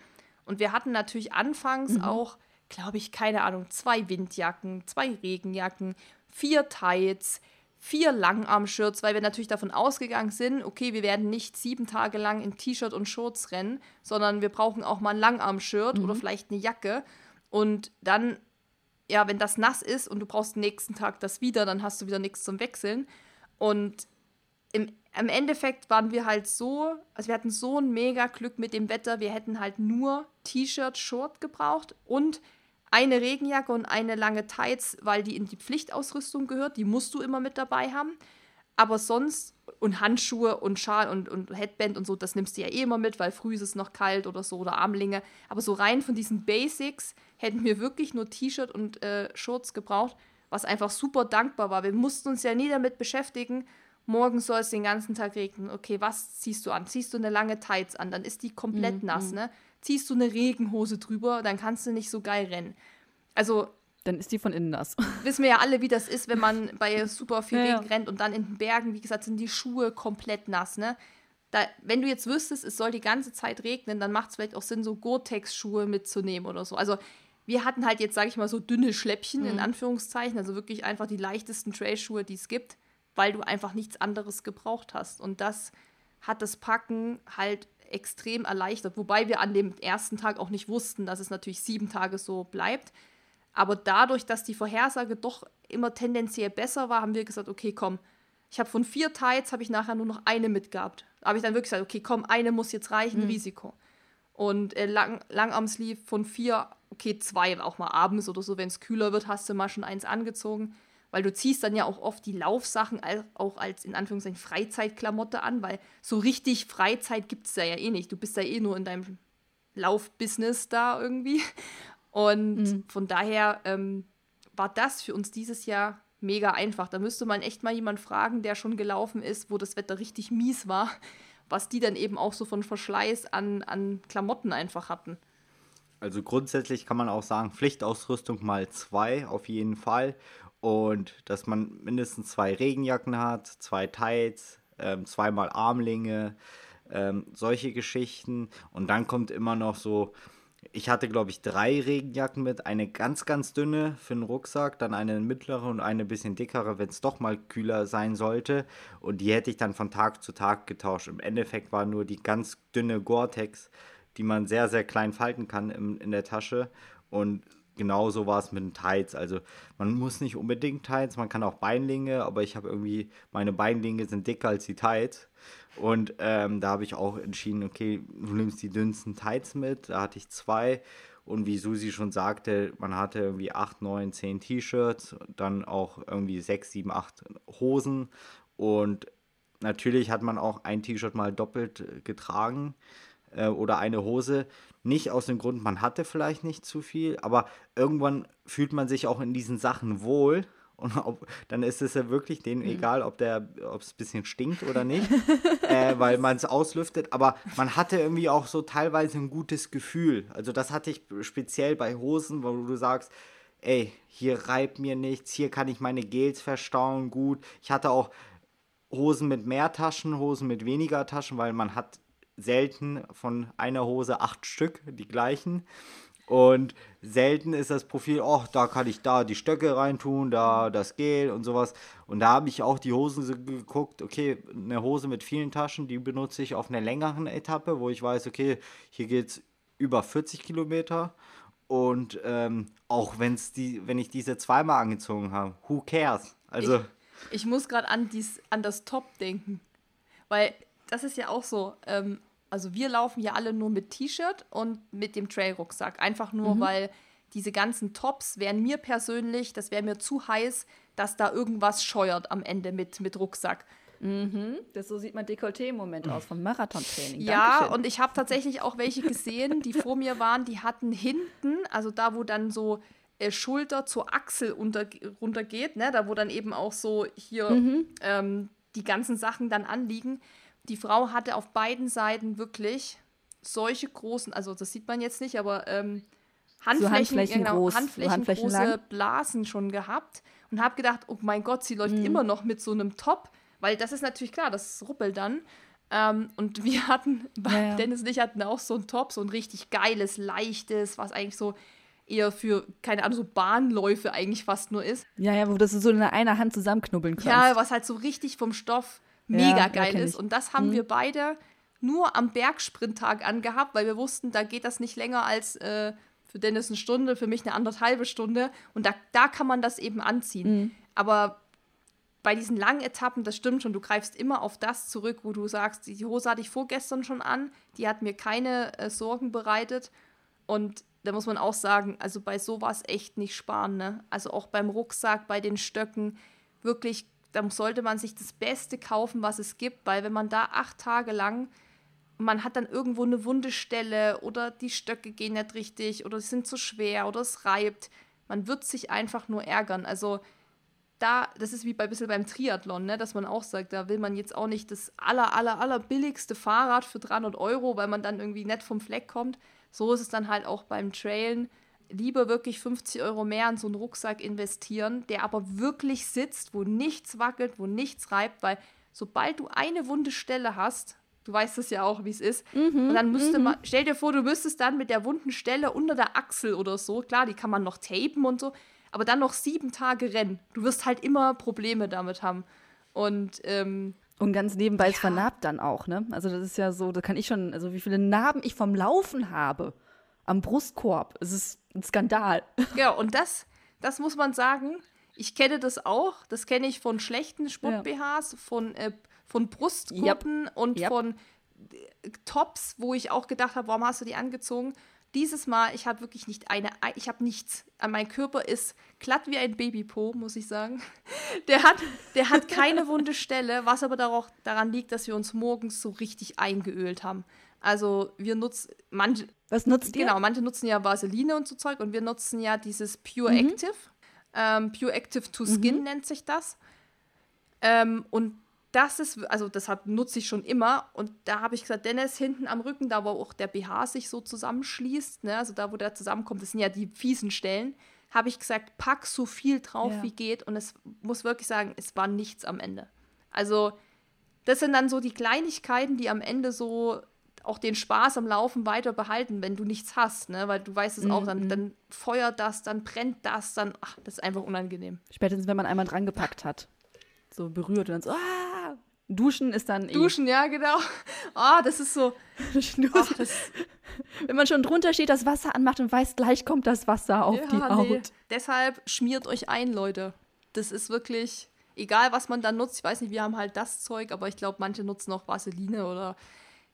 Und wir hatten natürlich anfangs mhm. auch, glaube ich, keine Ahnung, zwei Windjacken, zwei Regenjacken, vier Tights, vier Langarm-Shirts, weil wir natürlich davon ausgegangen sind, okay, wir werden nicht sieben Tage lang in T-Shirt und Shorts rennen, sondern wir brauchen auch mal ein Langarm-Shirt mhm. oder vielleicht eine Jacke. Und dann, ja, wenn das nass ist und du brauchst nächsten Tag das wieder, dann hast du wieder nichts zum Wechseln. Und im, im Endeffekt waren wir halt so, also wir hatten so ein mega Glück mit dem Wetter, wir hätten halt nur T-Shirt, Short gebraucht und eine Regenjacke und eine lange Tights, weil die in die Pflichtausrüstung gehört. Die musst du immer mit dabei haben. Aber sonst, und Handschuhe und Schal und, und Headband und so, das nimmst du ja eh immer mit, weil früh ist es noch kalt oder so oder Armlinge. Aber so rein von diesen Basics hätten wir wirklich nur T-Shirt und äh, Shorts gebraucht, was einfach super dankbar war. Wir mussten uns ja nie damit beschäftigen, morgen soll es den ganzen Tag regnen. Okay, was ziehst du an? Ziehst du eine lange Tights an? Dann ist die komplett mhm. nass, ne? Ziehst du eine Regenhose drüber, dann kannst du nicht so geil rennen. Also. Dann ist die von innen nass. Wissen wir ja alle, wie das ist, wenn man bei super viel ja, Regen rennt und dann in den Bergen, wie gesagt, sind die Schuhe komplett nass, ne? Da, wenn du jetzt wüsstest, es soll die ganze Zeit regnen, dann macht es vielleicht auch Sinn, so Gore-Tex-Schuhe mitzunehmen oder so. Also wir hatten halt jetzt, sage ich mal, so dünne Schläppchen mhm. in Anführungszeichen, also wirklich einfach die leichtesten Trailschuhe, die es gibt, weil du einfach nichts anderes gebraucht hast. Und das hat das Packen halt extrem erleichtert. Wobei wir an dem ersten Tag auch nicht wussten, dass es natürlich sieben Tage so bleibt. Aber dadurch, dass die Vorhersage doch immer tendenziell besser war, haben wir gesagt, okay, komm, ich habe von vier Tights habe ich nachher nur noch eine mitgehabt. Da habe ich dann wirklich gesagt, okay, komm, eine muss jetzt reichen, mhm. Risiko. Und äh, Lang Langarmsleeve von vier, okay, zwei auch mal abends oder so, wenn es kühler wird, hast du mal schon eins angezogen weil du ziehst dann ja auch oft die Laufsachen auch als in Anführungszeichen Freizeitklamotte an, weil so richtig Freizeit gibt es da ja eh nicht. Du bist ja eh nur in deinem Laufbusiness da irgendwie. Und mhm. von daher ähm, war das für uns dieses Jahr mega einfach. Da müsste man echt mal jemanden fragen, der schon gelaufen ist, wo das Wetter richtig mies war, was die dann eben auch so von Verschleiß an, an Klamotten einfach hatten. Also grundsätzlich kann man auch sagen, Pflichtausrüstung mal zwei auf jeden Fall und dass man mindestens zwei Regenjacken hat, zwei Tights, ähm, zweimal Armlinge, ähm, solche Geschichten. Und dann kommt immer noch so, ich hatte glaube ich drei Regenjacken mit, eine ganz, ganz dünne für den Rucksack, dann eine mittlere und eine bisschen dickere, wenn es doch mal kühler sein sollte. Und die hätte ich dann von Tag zu Tag getauscht. Im Endeffekt war nur die ganz dünne Gore-Tex, die man sehr, sehr klein falten kann im, in der Tasche. Und genauso war es mit den Tights. Also man muss nicht unbedingt Tights, man kann auch Beinlinge, aber ich habe irgendwie, meine Beinlinge sind dicker als die Tights. Und ähm, da habe ich auch entschieden, okay, du nimmst die dünnsten Tights mit. Da hatte ich zwei. Und wie Susi schon sagte, man hatte irgendwie 8, 9, 10 T-Shirts, dann auch irgendwie 6, 7, 8 Hosen. Und natürlich hat man auch ein T-Shirt mal doppelt getragen äh, oder eine Hose. Nicht aus dem Grund, man hatte vielleicht nicht zu viel, aber irgendwann fühlt man sich auch in diesen Sachen wohl. Und ob, dann ist es ja wirklich denen mhm. egal, ob der, ob es ein bisschen stinkt oder nicht, äh, weil man es auslüftet. Aber man hatte irgendwie auch so teilweise ein gutes Gefühl. Also das hatte ich speziell bei Hosen, wo du sagst, ey, hier reibt mir nichts, hier kann ich meine Gels verstauen gut. Ich hatte auch Hosen mit mehr Taschen, Hosen mit weniger Taschen, weil man hat selten von einer Hose acht Stück, die gleichen. Und selten ist das Profil, oh, da kann ich da die Stöcke reintun, da das Gel und sowas. Und da habe ich auch die Hosen geguckt, okay, eine Hose mit vielen Taschen, die benutze ich auf einer längeren Etappe, wo ich weiß, okay, hier geht es über 40 Kilometer. Und ähm, auch wenn's die, wenn ich diese zweimal angezogen habe, who cares? Also. Ich, ich muss gerade an, an das Top denken. Weil das ist ja auch so. Ähm, also wir laufen ja alle nur mit T-Shirt und mit dem Trail-Rucksack. Einfach nur, mhm. weil diese ganzen Tops wären mir persönlich, das wäre mir zu heiß, dass da irgendwas scheuert am Ende mit, mit Rucksack. Mhm. Das, so sieht mein Dekolleté im Moment aus vom Marathontraining. Ja, Dankeschön. und ich habe tatsächlich auch welche gesehen, die vor mir waren, die hatten hinten, also da, wo dann so äh, Schulter zur Achsel unter, runtergeht, ne, da wo dann eben auch so hier mhm. ähm, die ganzen Sachen dann anliegen, die Frau hatte auf beiden Seiten wirklich solche großen, also das sieht man jetzt nicht, aber ähm, Handflächen, so Handflächen, genau, groß, Handflächen, Handflächen große lang. Blasen schon gehabt und habe gedacht, oh mein Gott, sie läuft mhm. immer noch mit so einem Top, weil das ist natürlich klar, das ruppelt dann. Ähm, und wir hatten, ja, ja. Dennis und ich hatten auch so ein Top, so ein richtig geiles, leichtes, was eigentlich so eher für, keine Ahnung, so Bahnläufe eigentlich fast nur ist. Ja, ja, wo du so in einer Hand zusammenknubbeln kannst. Ja, was halt so richtig vom Stoff mega Ja, geil ist. Und das haben Mhm. wir beide nur am Bergsprinttag angehabt, weil wir wussten, da geht das nicht länger als äh, für Dennis eine Stunde, für mich eine anderthalbe Stunde. Und da, da kann man das eben anziehen. Mhm. Aber bei diesen langen Etappen, das stimmt schon, du greifst immer auf das zurück, wo du sagst, die Hose hatte ich vorgestern schon an, die hat mir keine äh, Sorgen bereitet. Und da muss man auch sagen, also bei sowas echt nicht sparen, ne? Also auch beim Rucksack, bei den Stöcken, wirklich, da sollte man sich das Beste kaufen, was es gibt, weil wenn man da acht Tage lang, man hat dann irgendwo eine wunde Stelle oder die Stöcke gehen nicht richtig oder sind zu schwer oder es reibt, man wird sich einfach nur ärgern. Also da, das ist wie bei bisschen beim Triathlon, ne, dass man auch sagt, da will man jetzt auch nicht das aller, aller, aller billigste Fahrrad für 300 Euro, weil man dann irgendwie nicht vom Fleck kommt. So ist es dann halt auch beim Trailen. Lieber wirklich 50 Euro mehr in so einen Rucksack investieren, der aber wirklich sitzt, wo nichts wackelt, wo nichts reibt, weil sobald du eine wunde Stelle hast, du weißt es ja auch, wie es ist, und dann müsste man, stell dir vor, du müsstest dann mit der wunden Stelle unter der Achsel oder so, klar, die kann man noch tapen und so, aber dann noch sieben Tage rennen. Du wirst halt immer Probleme damit haben. Und ähm, Und ganz nebenbei ist vernarbt dann auch, ne? Also das ist ja so, da kann ich schon, also wie viele Narben ich vom Laufen habe am Brustkorb. Es ist ein Skandal. ja, und das, das muss man sagen. Ich kenne das auch. Das kenne ich von schlechten Sport-BHs, von, äh, von Brustgurten und Yep. von äh, Tops, wo ich auch gedacht habe, warum hast du die angezogen? Dieses Mal, ich habe wirklich nicht eine, ich habe nichts. An Mein Körper ist glatt wie ein Babypo, muss ich sagen. Der hat, der hat keine wunde Stelle, was aber daran liegt, dass wir uns morgens so richtig eingeölt haben. Also wir nutzen, manche, Was nutzt ihr? Genau, manche nutzen ja Vaseline und so Zeug und wir nutzen ja dieses Pure Mhm. Active. Ähm, Pure Active to Skin nennt sich das. Ähm, und das ist, also deshalb nutze ich schon immer. Und da habe ich gesagt, Dennis, hinten am Rücken, da wo auch der BH sich so zusammenschließt, ne, also da, wo der zusammenkommt, das sind ja die fiesen Stellen, habe ich gesagt, pack so viel drauf, Ja. wie geht. Und es muss wirklich sagen, es war nichts am Ende. Also, das sind dann so die Kleinigkeiten, die am Ende so auch den Spaß am Laufen weiter behalten, wenn du nichts hast, ne? Weil du weißt es auch, dann, dann feuert das, dann brennt das, dann, ach, das ist einfach unangenehm. Spätestens, wenn man einmal dran gepackt hat. So berührt und dann so, ah! Duschen ist dann eh. Duschen, ja, genau. Ah, das ist so, ach, das, Wenn man schon drunter steht, das Wasser anmacht und weiß, gleich kommt das Wasser auf die ja, Haut. nee. Deshalb schmiert euch ein, Leute. Das ist wirklich, egal was man da nutzt, ich weiß nicht, wir haben halt das Zeug, aber ich glaube, manche nutzen auch Vaseline oder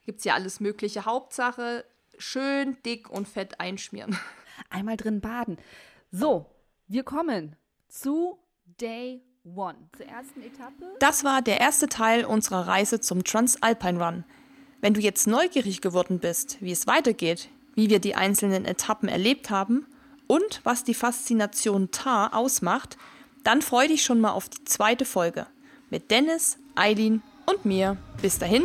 gibt es ja alles mögliche. Hauptsache, schön dick und fett einschmieren. Einmal drin baden. So, wir kommen zu Day One, zur ersten Etappe. Das war der erste Teil unserer Reise zum Transalpine Run. Wenn du jetzt neugierig geworden bist, wie es weitergeht, wie wir die einzelnen Etappen erlebt haben und was die Faszination Tar ausmacht, dann freu dich schon mal auf die zweite Folge mit Dennis, Eileen und mir. Bis dahin,